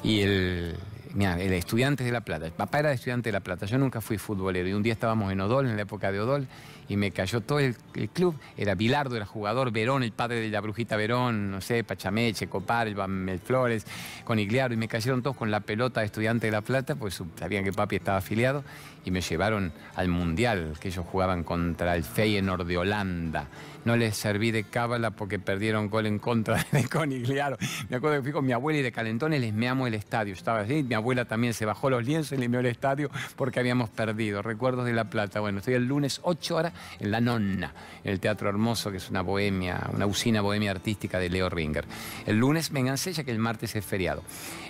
Y el, mira, el estudiante de La Plata, el papá era estudiante de La Plata, yo nunca fui futbolero, y un día estábamos en Odol, en la época de Odol, y me cayó todo el, club. Era Bilardo, era jugador, Verón, el padre de la brujita Verón, no sé, Pachameche, Copar, el Flores, con Igliaro, y me cayeron todos con la pelota de estudiante de La Plata, pues sabían que papi estaba afiliado, y me llevaron al Mundial, que ellos jugaban contra el Feyenoord de Holanda. No les serví de cábala porque perdieron gol en contra de Conigliaro. Me acuerdo que fui con mi abuela y de calentones les meamos el estadio. Estaba así, mi abuela también se bajó los lienzos y le meó el estadio porque habíamos perdido. Recuerdos de La Plata. Bueno, estoy el lunes 8 horas en La Nonna, en el Teatro Hermoso, que es una bohemia, una usina bohemia artística de Leo Ringer. El lunes vénganse ya que el martes es feriado.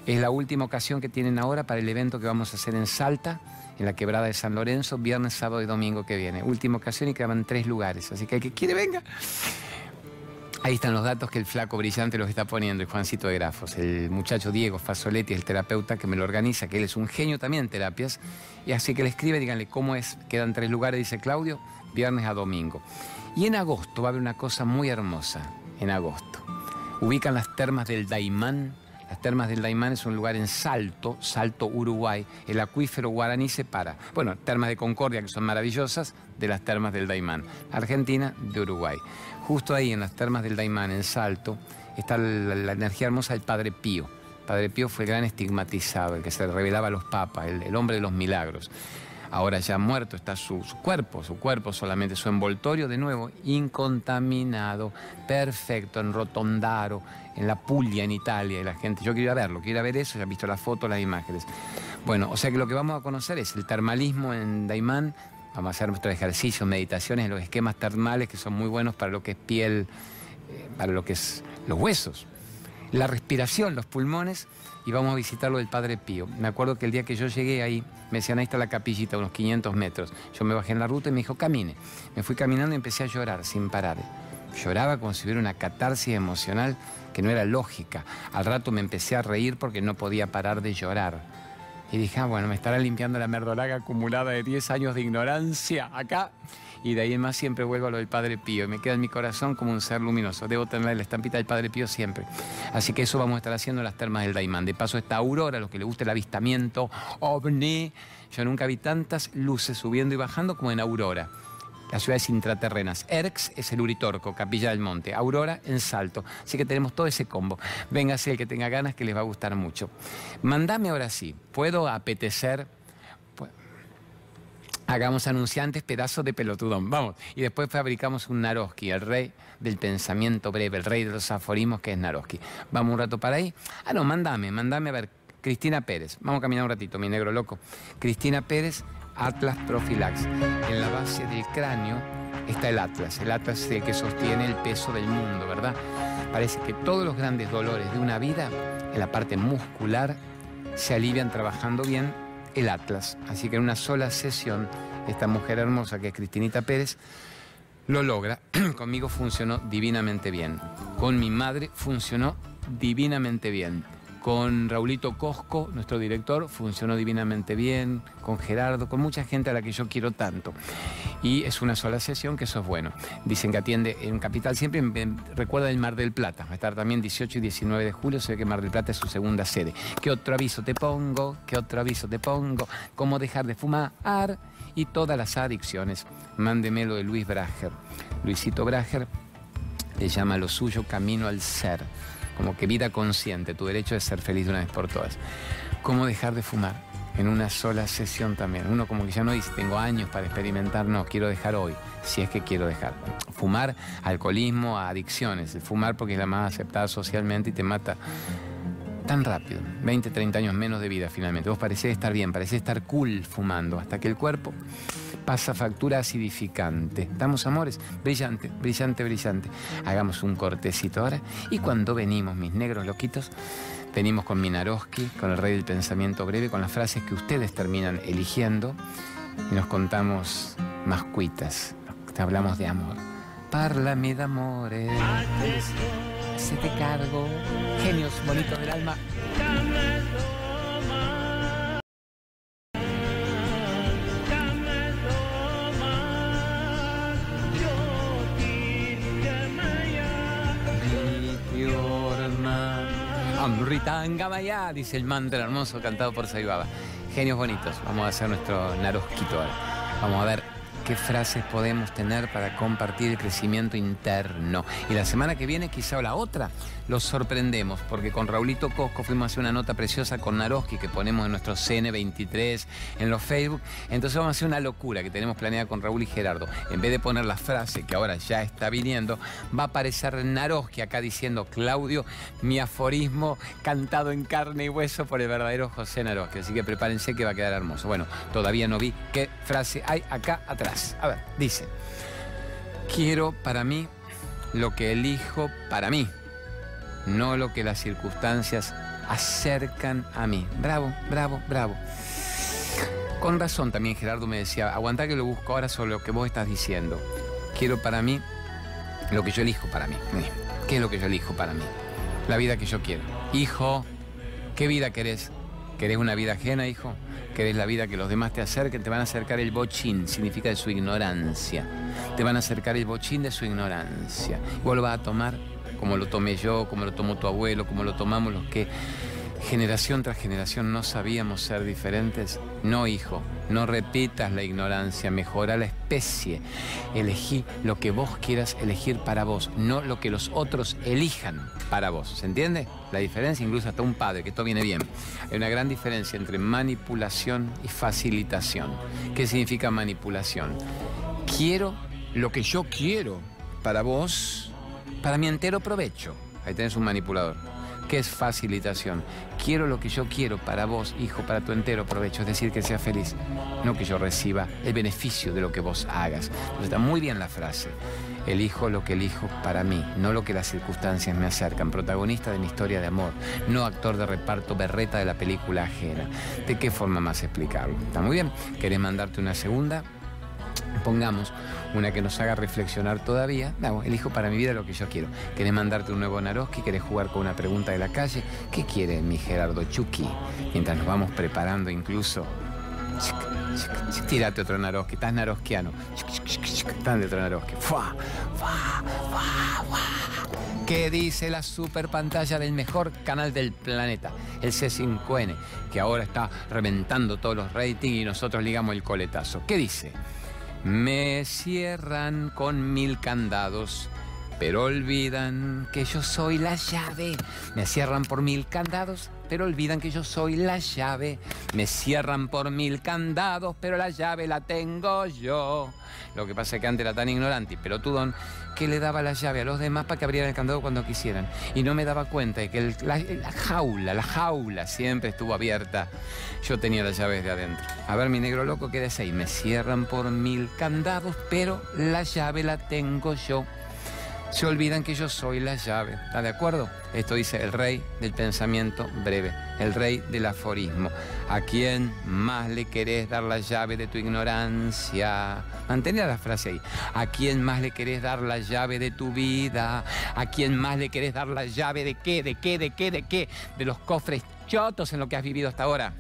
Es la última ocasión que tienen ahora para el evento que vamos a hacer en Salta, en la quebrada de San Lorenzo, viernes, sábado y domingo que viene. Última ocasión y quedan tres lugares. Así que el que quiere, venga. Ahí están los datos que el flaco brillante los está poniendo, el Juancito de Grafos. El muchacho Diego Fasoletti, el terapeuta que me lo organiza, que él es un genio también en terapias. Y así que le escribe, díganle cómo es. Quedan tres lugares, dice Claudio, viernes a domingo. Y en agosto va a haber una cosa muy hermosa. En agosto. Ubican las termas del Daimán las termas del Daimán es un lugar en Salto, Salto, Uruguay. El acuífero guaraní separa, bueno, termas de Concordia, que son maravillosas, de las termas del Daimán. Argentina, de Uruguay. Justo ahí, en las termas del Daimán, en Salto, está la, energía hermosa del Padre Pío. Padre Pío fue el gran estigmatizado, el que se revelaba a los papas, el hombre de los milagros ahora ya muerto, está su, cuerpo, su cuerpo solamente, su envoltorio de nuevo, incontaminado, perfecto, en Rotondaro, en la Puglia, en Italia, y la gente, yo quiero ir a verlo, quiero ir a ver eso, ya he visto las fotos, las imágenes. Bueno, o sea que lo que vamos a conocer es el termalismo en Daimán, vamos a hacer nuestros ejercicios, meditaciones, los esquemas termales que son muy buenos para lo que es piel, eh, para lo que es los huesos, la respiración, los pulmones y vamos a visitarlo del Padre Pío. Me acuerdo que el día que yo llegué ahí, me decían, ahí está la capillita, unos 500 metros. Yo me bajé en la ruta y me dijo, camine. Me fui caminando y empecé a llorar sin parar. Lloraba como si hubiera una catarsis emocional que no era lógica. Al rato me empecé a reír porque no podía parar de llorar. Y dije, ah, bueno, me estará limpiando la merdolaga acumulada de 10 años de ignorancia acá y de ahí en más siempre vuelvo a lo del Padre Pío y me queda en mi corazón como un ser luminoso. Debo tener la estampita del Padre Pío siempre. Así que eso vamos a estar haciendo en las termas del Daimán. De paso está Aurora, a los que les gusta el avistamiento ovni. Yo nunca vi tantas luces subiendo y bajando como en Aurora las ciudades intraterrenas. Erx es el Uritorco, Capilla del Monte. Aurora en Salto. Así que tenemos todo ese combo. Véngase el que tenga ganas que les va a gustar mucho. Mandame ahora sí. ¿Puedo apetecer hagamos anunciantes pedazos de pelotudón, vamos. Y después fabricamos un Naroski, el rey del pensamiento breve, el rey de los aforismos que es Naroski. Vamos un rato para ahí. Ah, no, mandame, mandame a ver. Cristina Pérez, vamos a caminar un ratito, mi negro loco. Cristina Pérez, Atlas Profilax. En la base del cráneo está el Atlas. El Atlas es el que sostiene el peso del mundo, ¿verdad? Parece que todos los grandes dolores de una vida, en la parte muscular, se alivian trabajando bien el Atlas. Así que en una sola sesión, esta mujer hermosa que es Cristinita Pérez, lo logra. Conmigo funcionó divinamente bien. Con mi madre funcionó divinamente bien. Con Raulito Cosco, nuestro director, funcionó divinamente bien. Con Gerardo, con mucha gente a la que yo quiero tanto. Y es una sola sesión, que eso es bueno. Dicen que atiende en Capital siempre. recuerda el Mar del Plata. Va a estar también 18 y 19 de julio. Sé que Mar del Plata es su segunda sede. ¿Qué otro aviso te pongo? ¿Qué otro aviso te pongo? ¿Cómo dejar de fumar? Y todas las adicciones. Mándemelo de Luis Brager. Luisito Brager le llama lo suyo camino al ser como que vida consciente, tu derecho de ser feliz de una vez por todas. ¿Cómo dejar de fumar? En una sola sesión también. Uno como que ya no dice, tengo años para experimentar, no, quiero dejar hoy, si es que quiero dejar. Fumar, alcoholismo, adicciones. Fumar porque es la más aceptada socialmente y te mata tan rápido. 20, 30 años menos de vida finalmente. Vos parecés estar bien, parecés estar cool fumando, hasta que el cuerpo pasa factura acidificante. ¿Estamos, amores? Brillante, brillante, brillante. Hagamos un cortecito ahora. Y cuando venimos, mis negros loquitos, venimos con Minaroski, con el rey del pensamiento breve, con las frases que ustedes terminan eligiendo y nos contamos más cuitas. Hablamos de amor. Parlame de amores. Se te cargo. Genios bonitos del alma. Amritangamaya, dice el mantra hermoso cantado por Saibaba. Genios bonitos. Vamos a hacer nuestro narosquito ahora. Vamos a ver qué frases podemos tener para compartir el crecimiento interno. Y la semana que viene, quizá la otra, los sorprendemos, porque con Raulito Cosco fuimos a hacer una nota preciosa con Naroski que ponemos en nuestro CN23, en los Facebook. Entonces vamos a hacer una locura que tenemos planeada con Raúl y Gerardo. En vez de poner la frase que ahora ya está viniendo, va a aparecer Naroski acá diciendo, Claudio, mi aforismo cantado en carne y hueso por el verdadero José Naroski. Así que prepárense que va a quedar hermoso. Bueno, todavía no vi qué frase hay acá atrás. A ver, dice, quiero para mí lo que elijo para mí no lo que las circunstancias acercan a mí. Bravo, bravo, bravo. Con razón también Gerardo me decía, aguanta que lo busco ahora sobre lo que vos estás diciendo. Quiero para mí lo que yo elijo para mí. ¿Qué es lo que yo elijo para mí? La vida que yo quiero. Hijo, ¿qué vida querés? ¿Querés una vida ajena, hijo? ¿Querés la vida que los demás te acerquen? Te van a acercar el bochín, significa de su ignorancia. Te van a acercar el bochín de su ignorancia. Vos lo vas a tomar como lo tomé yo, como lo tomó tu abuelo, como lo tomamos los que generación tras generación no sabíamos ser diferentes. No, hijo, no repitas la ignorancia, mejora la especie. Elegí lo que vos quieras elegir para vos, no lo que los otros elijan para vos. ¿Se entiende? La diferencia, incluso hasta un padre, que esto viene bien. Hay una gran diferencia entre manipulación y facilitación. ¿Qué significa manipulación? Quiero lo que yo quiero para vos para mi entero provecho. Ahí tenés un manipulador. ¿Qué es facilitación? Quiero lo que yo quiero para vos, hijo, para tu entero provecho, es decir, que sea feliz, no que yo reciba el beneficio de lo que vos hagas. Entonces está muy bien la frase. Elijo lo que elijo para mí, no lo que las circunstancias me acercan. Protagonista de mi historia de amor, no actor de reparto berreta de la película ajena. ¿De qué forma más explicarlo? Está muy bien. ¿Querés mandarte una segunda? Pongamos una que nos haga reflexionar todavía. No, elijo para mi vida lo que yo quiero. ¿Querés mandarte un nuevo Naroski? ¿Querés jugar con una pregunta de la calle? ¿Qué quiere mi Gerardo Chucky? Mientras nos vamos preparando incluso. Tírate otro Naroski, estás naroskiano. Están de otro Naroski. ¿Qué dice la super pantalla del mejor canal del planeta? El C5N, que ahora está reventando todos los ratings y nosotros ligamos el coletazo. ¿Qué dice? Me cierran con mil candados, pero olvidan que yo soy la llave. Me cierran por mil candados, pero olvidan que yo soy la llave. Me cierran por mil candados, pero la llave la tengo yo. Lo que pasa es que antes era tan ignorante y pelotudón que le daba la llave a los demás para que abrieran el candado cuando quisieran. Y no me daba cuenta de que la, jaula, la jaula siempre estuvo abierta. Yo tenía las llaves de adentro. A ver, mi negro loco, quédese ahí. Me cierran por mil candados, pero la llave la tengo yo se olvidan que yo soy la llave. ¿Está de acuerdo? Esto dice el rey del pensamiento breve, el rey del aforismo. ¿A quién más le querés dar la llave de tu ignorancia? Mantenía la frase ahí. ¿A quién más le querés dar la llave de tu vida? ¿A quién más le querés dar la llave de qué, de qué, de qué, de qué? De los cofres chotos en lo que has vivido hasta ahora.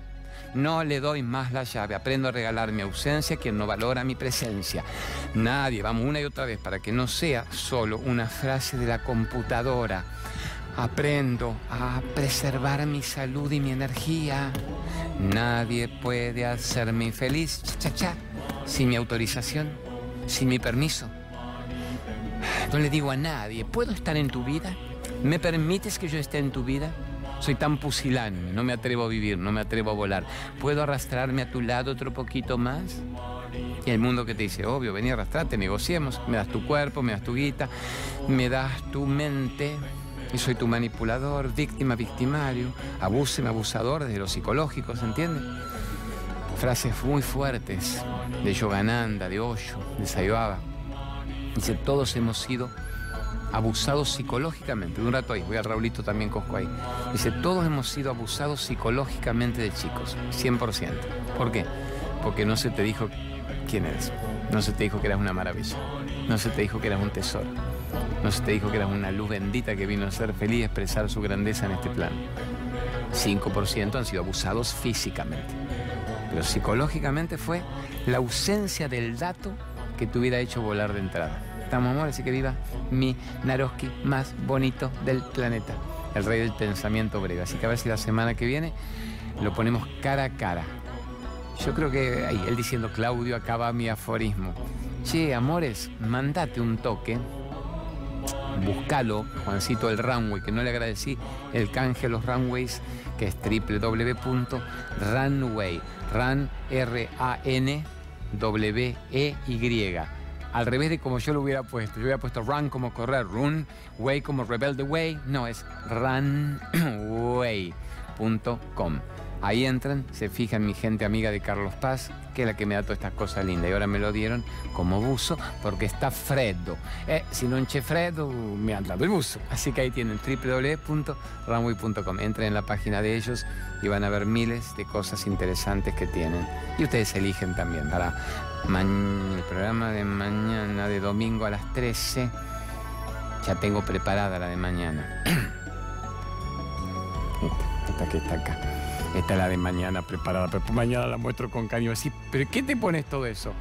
No le doy más la llave. Aprendo a regalar mi ausencia a quien no valora mi presencia. Nadie, vamos una y otra vez, para que no sea solo una frase de la computadora. Aprendo a preservar mi salud y mi energía. Nadie puede hacerme feliz, cha, cha, sin mi autorización, sin mi permiso. No le digo a nadie, ¿puedo estar en tu vida? ¿Me permites que yo esté en tu vida? Soy tan pusilánime, no me atrevo a vivir, no me atrevo a volar. ¿Puedo arrastrarme a tu lado otro poquito más? Y el mundo que te dice, obvio, vení a arrastrarte, negociemos, me das tu cuerpo, me das tu guita, me das tu mente, y soy tu manipulador, víctima, victimario, abúseme, abusador desde lo psicológico, ¿se entiende? Frases muy fuertes de Yogananda, de Osho, de Sayobaba. Dice, todos hemos sido abusados psicológicamente. Un rato ahí, voy a Raulito también cojo ahí. Dice, todos hemos sido abusados psicológicamente de chicos, 100%. ¿Por qué? Porque no se te dijo quién eres. No se te dijo que eras una maravilla. No se te dijo que eras un tesoro. No se te dijo que eras una luz bendita que vino a ser feliz y expresar su grandeza en este plano. 5% han sido abusados físicamente. Pero psicológicamente fue la ausencia del dato que te hubiera hecho volar de entrada. Estamos, amor, así que viva mi Naroski más bonito del planeta. el rey del pensamiento breve. Así que a ver si la semana que viene lo ponemos cara a cara. Yo creo que él diciendo, Claudio, acaba mi aforismo. Che, amores, mandate un toque. Buscalo, Juancito el Runway, que no le agradecí el canje a los runways, que es www.runway, run, R-A-N, W-E-Y. Al revés de como yo lo hubiera puesto. Yo hubiera puesto run como correr, run, way como rebelde way. No, es runway.com. Ahí entran, se fijan mi gente amiga de Carlos Paz, que es la que me da todas estas cosas lindas. Y ahora me lo dieron como buzo porque está freddo. Eh, si no enche freddo, me han dado el buzo. Así que ahí tienen www.runway.com. Entren en la página de ellos y van a ver miles de cosas interesantes que tienen. Y ustedes eligen también para el programa de mañana, de domingo a las 13. Ya tengo preparada la de mañana. esta, que está acá. Esta es la de mañana preparada, pero mañana la muestro con cariño. Así, ¿pero qué te pones todo eso?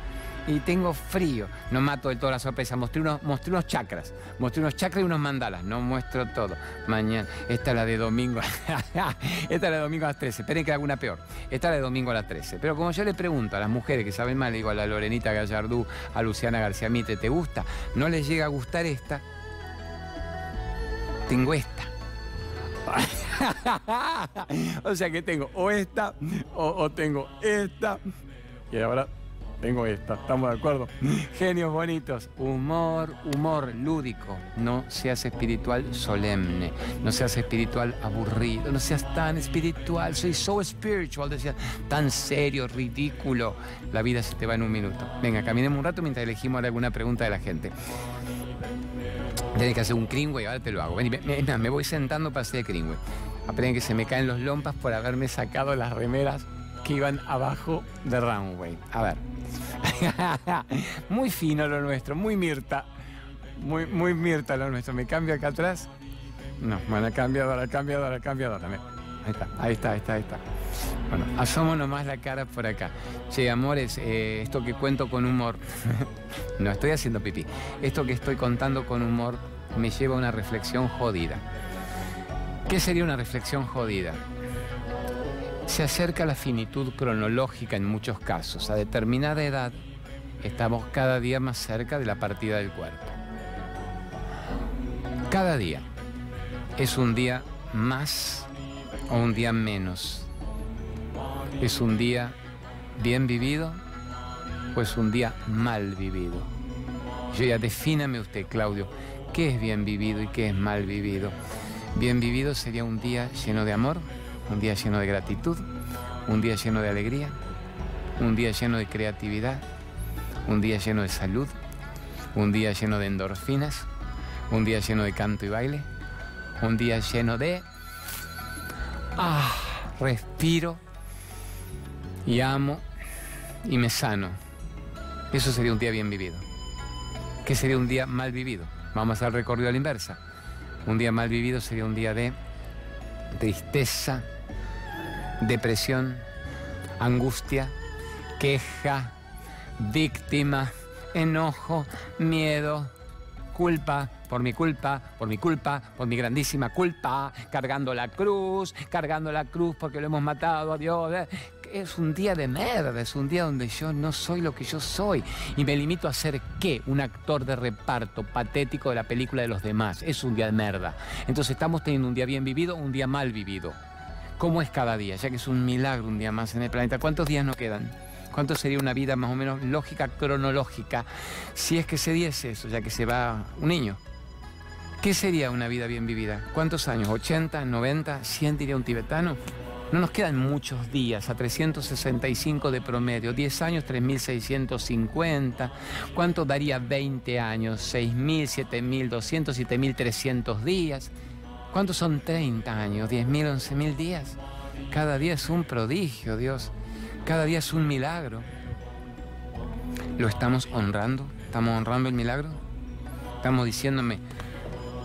Y tengo frío. No mato del todo la sorpresa. Mostré unos, mostré unos chakras. Mostré unos chakras y unos mandalas. No muestro todo. Mañana. Esta es la de domingo. Esta es la de domingo a las 13. Esperen que haga una peor. Esta es la de domingo a las 13. Pero como yo le pregunto a las mujeres que saben más, le digo a la Lorenita Gallardú, a Luciana García Mite, ¿te gusta? ¿No les llega a gustar esta? Tengo esta. o sea que tengo o esta o, tengo esta y ahora tengo esta. ¿Estamos de acuerdo? Genios bonitos. Humor, humor lúdico. No seas espiritual solemne. No seas espiritual aburrido. No seas tan espiritual. Soy so spiritual. Decía, tan serio, ridículo. La vida se te va en un minuto. Venga, caminemos un rato mientras elegimos alguna pregunta de la gente. Tienes que hacer un cringüey, ahora te lo hago. me, me, voy sentando para hacer cringüey. Aprenden que se me caen los lompas por haberme sacado las remeras que iban abajo de runway. A ver. muy fino lo nuestro, muy Mirta. Muy, muy Mirta lo nuestro. ¿Me cambio acá atrás? No, bueno, cambiadora, cambiadora, cambiadora. Ahí está, ahí está, ahí está, ahí está. Bueno, asomo nomás la cara por acá. Che, amores, eh, esto que cuento con humor. no estoy haciendo pipí. Esto que estoy contando con humor me lleva a una reflexión jodida. ¿Qué sería una reflexión jodida? Se acerca la finitud cronológica en muchos casos. A determinada edad estamos cada día más cerca de la partida del cuerpo. Cada día es un día más o un día menos ¿Es un día bien vivido o es un día mal vivido? Yo ya defíname usted, Claudio, qué es bien vivido y qué es mal vivido. Bien vivido sería un día lleno de amor, un día lleno de gratitud, un día lleno de alegría, un día lleno de creatividad, un día lleno de salud, un día lleno de endorfinas, un día lleno de canto y baile, un día lleno de... Ah, respiro y amo y me sano. Eso sería un día bien vivido. ¿Qué sería un día mal vivido? Vamos al recorrido a la inversa. Un día mal vivido sería un día de tristeza, depresión, angustia, queja, víctima, enojo, miedo, culpa, por mi culpa, por mi culpa, por mi grandísima culpa, cargando la cruz, cargando la cruz porque lo hemos matado a Dios. Es un día de merda, es un día donde yo no soy lo que yo soy y me limito a ser qué, un actor de reparto patético de la película de los demás. Es un día de merda. Entonces estamos teniendo un día bien vivido, un día mal vivido. ¿Cómo es cada día? Ya que es un milagro un día más en el planeta. ¿Cuántos días nos quedan? ¿Cuánto sería una vida más o menos lógica, cronológica, si es que se diese eso, ya que se va un niño? ¿Qué sería una vida bien vivida? ¿Cuántos años? ¿80, 90, 100 diría un tibetano? No nos quedan muchos días, a 365 de promedio, 10 años 3.650. ¿Cuánto daría 20 años? 6.000, 7.200, 7.300 días. ¿Cuántos son 30 años? 10.000, 11.000 días. Cada día es un prodigio, Dios. Cada día es un milagro. ¿Lo estamos honrando? ¿Estamos honrando el milagro? Estamos diciéndome,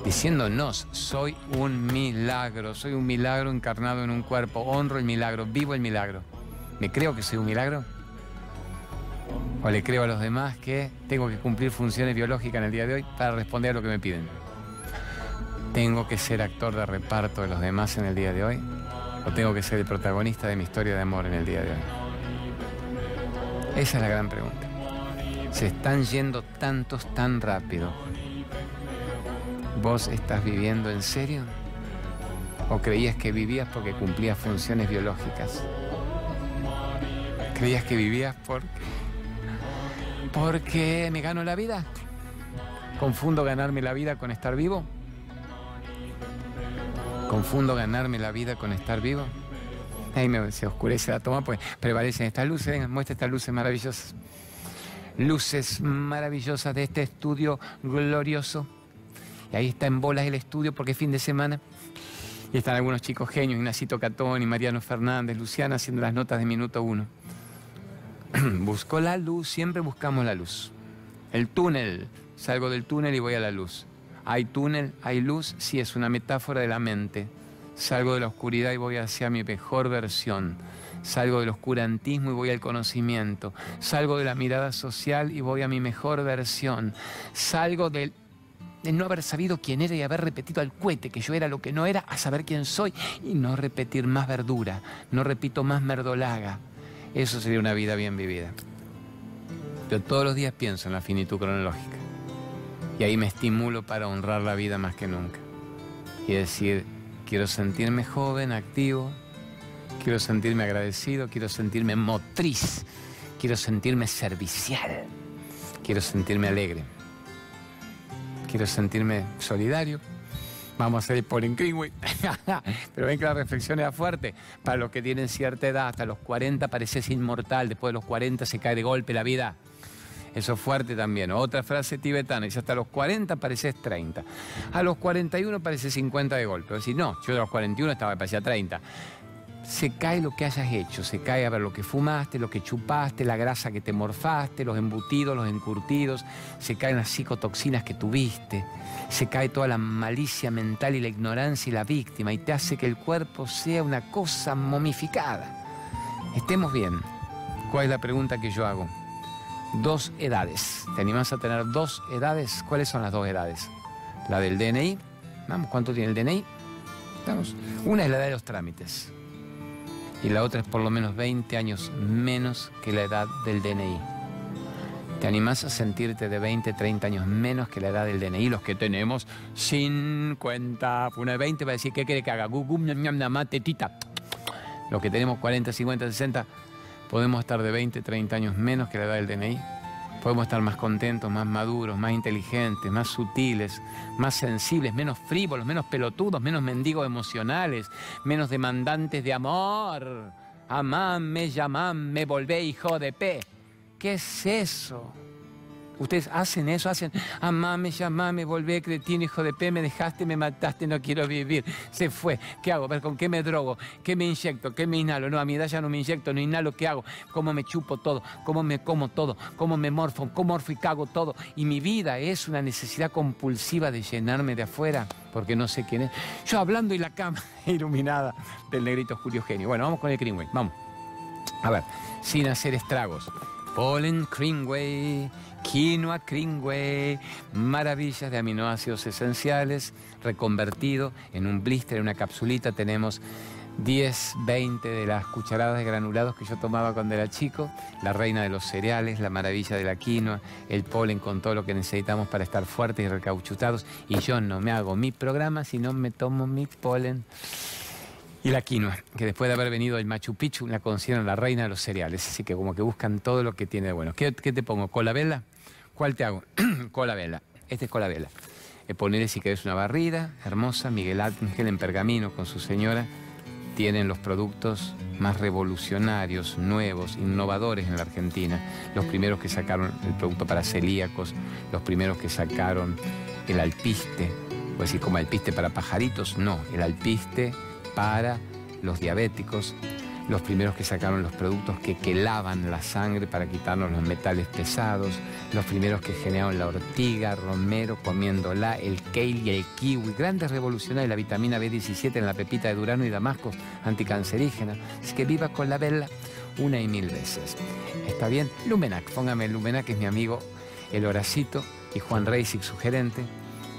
diciéndonos, soy un milagro, soy un milagro encarnado en un cuerpo, honro el milagro, vivo el milagro. ¿Me creo que soy un milagro? ¿O le creo a los demás que tengo que cumplir funciones biológicas en el día de hoy para responder a lo que me piden? ¿Tengo que ser actor de reparto de los demás en el día de hoy? ¿O tengo que ser el protagonista de mi historia de amor en el día de hoy? Esa es la gran pregunta. Se están yendo tantos tan rápido. ¿Vos estás viviendo en serio? ¿O creías que vivías porque cumplías funciones biológicas? ¿Creías que vivías porque... porque me gano la vida? ¿Confundo ganarme la vida con estar vivo? ¿Confundo ganarme la vida con estar vivo? Ahí me, se oscurece la toma, pues prevalecen estas luces. Muestra estas luces maravillosas. Luces maravillosas de este estudio glorioso. Y ahí está en bolas el estudio porque es fin de semana. Y están algunos chicos genios, Ignacito Catón y Mariano Fernández, Luciana haciendo las notas de minuto uno. Busco la luz, siempre buscamos la luz. El túnel, salgo del túnel y voy a la luz. Hay túnel, hay luz, sí es una metáfora de la mente. Salgo de la oscuridad y voy hacia mi mejor versión. Salgo del oscurantismo y voy al conocimiento. Salgo de la mirada social y voy a mi mejor versión. Salgo del de no haber sabido quién era y haber repetido al cohete que yo era lo que no era, a saber quién soy y no repetir más verdura, no repito más merdolaga. Eso sería una vida bien vivida. Yo todos los días pienso en la finitud cronológica y ahí me estimulo para honrar la vida más que nunca y decir, quiero sentirme joven, activo, quiero sentirme agradecido, quiero sentirme motriz, quiero sentirme servicial, quiero sentirme alegre quiero sentirme solidario. Vamos a hacer el polling Greenway. Pero ven que la reflexión era fuerte. Para los que tienen cierta edad, hasta los 40 pareces inmortal, después de los 40 se cae de golpe la vida. Eso es fuerte también. Otra frase tibetana, dice hasta los 40 pareces 30. A los 41 parece 50 de golpe. Es decir, no, yo a los 41 estaba, parecía 30 se cae lo que hayas hecho, se cae a ver lo que fumaste, lo que chupaste, la grasa que te morfaste, los embutidos, los encurtidos, se caen las psicotoxinas que tuviste, se cae toda la malicia mental y la ignorancia y la víctima y te hace que el cuerpo sea una cosa momificada. Estemos bien. ¿Cuál es la pregunta que yo hago? Dos edades. ¿Te animas a tener dos edades? ¿Cuáles son las dos edades? La del DNI. Vamos, ¿cuánto tiene el DNI? Vamos. Una es la edad de los trámites y la otra es por lo menos 20 años menos que la edad del DNI. ¿Te animás a sentirte de 20, 30 años menos que la edad del DNI? Los que tenemos 50, una de 20 va a decir, ¿qué quiere que haga? Los que tenemos 40, 50, 60, podemos estar de 20, 30 años menos que la edad del DNI. Podemos estar más contentos, más maduros, más inteligentes, más sutiles, más sensibles, menos frívolos, menos pelotudos, menos mendigos emocionales, menos demandantes de amor. Amame, llamame, volvé, hijo de P. ¿Qué es eso? Ustedes hacen eso, hacen, amame, llamame, volvé, cretino, hijo de P, me dejaste, me mataste, no quiero vivir. Se fue. ¿Qué hago? ver ¿Con qué me drogo? ¿Qué me inyecto? ¿Qué me inhalo? No, a mi edad ya no me inyecto, no inhalo, ¿qué hago? ¿Cómo me chupo todo? ¿Cómo me como todo? ¿Cómo me morfo? ¿Cómo morfo y cago todo? Y mi vida es una necesidad compulsiva de llenarme de afuera, porque no sé quién es. Yo hablando y la cama iluminada del negrito Julio Genio. Bueno, vamos con el Greenway, vamos. A ver, sin hacer estragos. Polen Greenway quinoa, Greenway, maravillas de aminoácidos esenciales, reconvertido en un blister, en una capsulita. Tenemos 10, 20 de las cucharadas de granulados que yo tomaba cuando era chico, la reina de los cereales, la maravilla de la quinoa, el polen con todo lo que necesitamos para estar fuertes y recauchutados. Y yo no me hago mi programa si no me tomo mi polen. Y la quinoa, que después de haber venido el Machu Picchu la consideran la reina de los cereales, así que como que buscan todo lo que tiene de bueno. ¿Qué, te pongo? ¿Cola vela? ¿Cuál te hago? cola vela. Este es cola vela. Eh, ponerle si querés una barrida hermosa, Miguel Ángel en pergamino con su señora. Tienen los productos más revolucionarios, nuevos, innovadores en la Argentina. Los primeros que sacaron el producto para celíacos, los primeros que sacaron el alpiste, pues decir como alpiste para pajaritos, no, el alpiste para los diabéticos, los primeros que sacaron los productos que quelaban la sangre para quitarnos los metales pesados, los primeros que generaron la ortiga, romero, comiéndola, el kale y el kiwi, grandes revolucionarios, la vitamina B17 en la pepita de Durano y Damasco, anticancerígena. Así que viva con la vela una y mil veces. ¿Está bien? Lumenac, póngame Lumenac, es mi amigo el Horacito y Juan Reisig, su gerente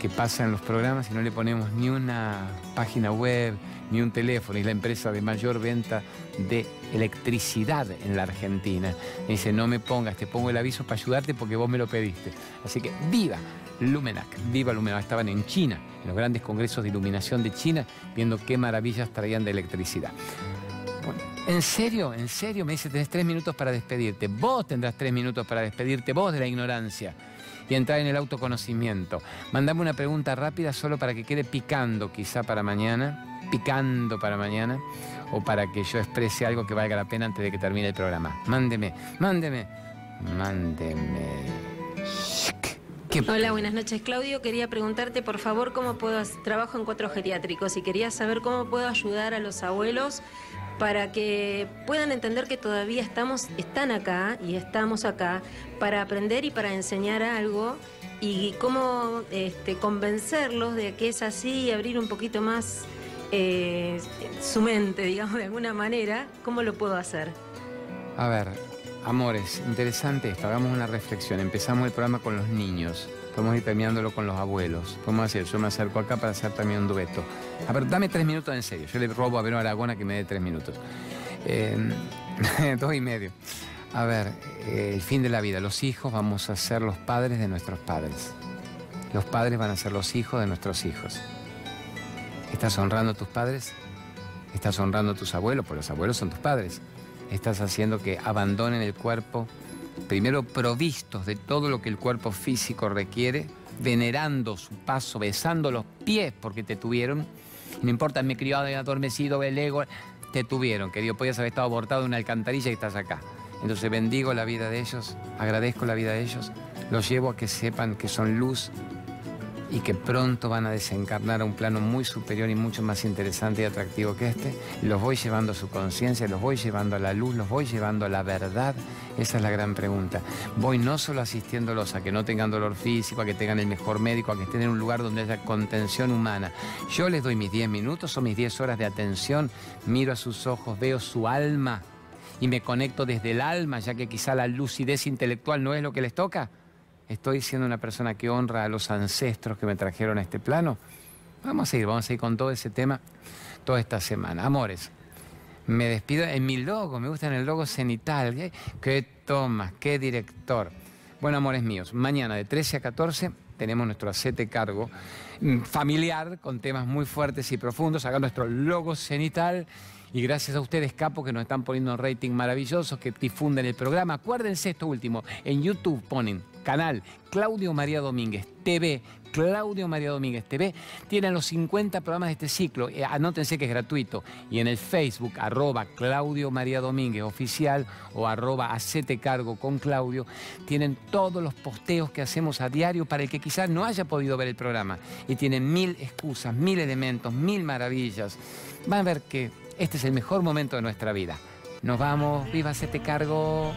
que pasa en los programas y no le ponemos ni una página web, ni un teléfono. Es la empresa de mayor venta de electricidad en la Argentina. Me dice, no me pongas, te pongo el aviso para ayudarte porque vos me lo pediste. Así que viva Lumenac, viva Lumenac. Estaban en China, en los grandes congresos de iluminación de China, viendo qué maravillas traían de electricidad. ¿En serio? ¿En serio? Me dice, tenés tres minutos para despedirte. Vos tendrás tres minutos para despedirte, vos de la ignorancia y entrar en el autoconocimiento. Mandame una pregunta rápida solo para que quede picando quizá para mañana, picando para mañana, o para que yo exprese algo que valga la pena antes de que termine el programa. Mándeme, mándeme, mándeme. Hola, buenas noches, Claudio. Quería preguntarte, por favor, cómo puedo... Trabajo en cuatro geriátricos y quería saber cómo puedo ayudar a los abuelos para que puedan entender que todavía estamos, están acá y estamos acá para aprender y para enseñar algo y cómo este, convencerlos de que es así y abrir un poquito más eh, su mente, digamos, de alguna manera, ¿cómo lo puedo hacer? A ver, amores, interesante esto, hagamos una reflexión. Empezamos el programa con los niños, podemos ir premiándolo con los abuelos. Podemos hacer, yo me acerco acá para hacer también un dueto. A ver, dame tres minutos en serio. Yo le robo a Vero Aragona que me dé tres minutos. Eh, dos y medio. A ver, eh, el fin de la vida. Los hijos vamos a ser los padres de nuestros padres. Los padres van a ser los hijos de nuestros hijos. ¿Estás honrando a tus padres? ¿Estás honrando a tus abuelos? Pues los abuelos son tus padres. Estás haciendo que abandonen el cuerpo, primero provistos de todo lo que el cuerpo físico requiere, venerando su paso, besando los pies porque te tuvieron. No importa, me crió adormecido, el ego, te tuvieron, que Dios podías haber estado abortado en una alcantarilla y estás acá. Entonces bendigo la vida de ellos, agradezco la vida de ellos, los llevo a que sepan que son luz y que pronto van a desencarnar a un plano muy superior y mucho más interesante y atractivo que este. Los voy llevando a su conciencia, los voy llevando a la luz, los voy llevando a la verdad. Esa es la gran pregunta. Voy no solo asistiéndolos a que no tengan dolor físico, a que tengan el mejor médico, a que estén en un lugar donde haya contención humana. Yo les doy mis 10 minutos o mis 10 horas de atención, miro a sus ojos, veo su alma y me conecto desde el alma, ya que quizá la lucidez intelectual no es lo que les toca. Estoy siendo una persona que honra a los ancestros que me trajeron a este plano. Vamos a ir, vamos a ir con todo ese tema toda esta semana. Amores, me despido en mi logo, me gusta en el logo cenital. ¿Qué, toma? ¿Qué director? Bueno, amores míos, mañana de 13 a 14 tenemos nuestro acete cargo mm, familiar con temas muy fuertes y profundos. Haga nuestro logo cenital. Y gracias a ustedes, Capo, que nos están poniendo rating maravillosos, que difunden el programa. Acuérdense esto último, en YouTube ponen canal Claudio María Domínguez TV, Claudio María Domínguez TV, tienen los 50 programas de este ciclo. Eh, anótense que es gratuito. Y en el Facebook, arroba Claudio María Domínguez oficial o arroba Hacete Cargo con Claudio, tienen todos los posteos que hacemos a diario para el que quizás no haya podido ver el programa. Y tienen mil excusas, mil elementos, mil maravillas. Van a ver que este es el mejor momento de nuestra vida. Nos vamos, viva Hacete Cargo.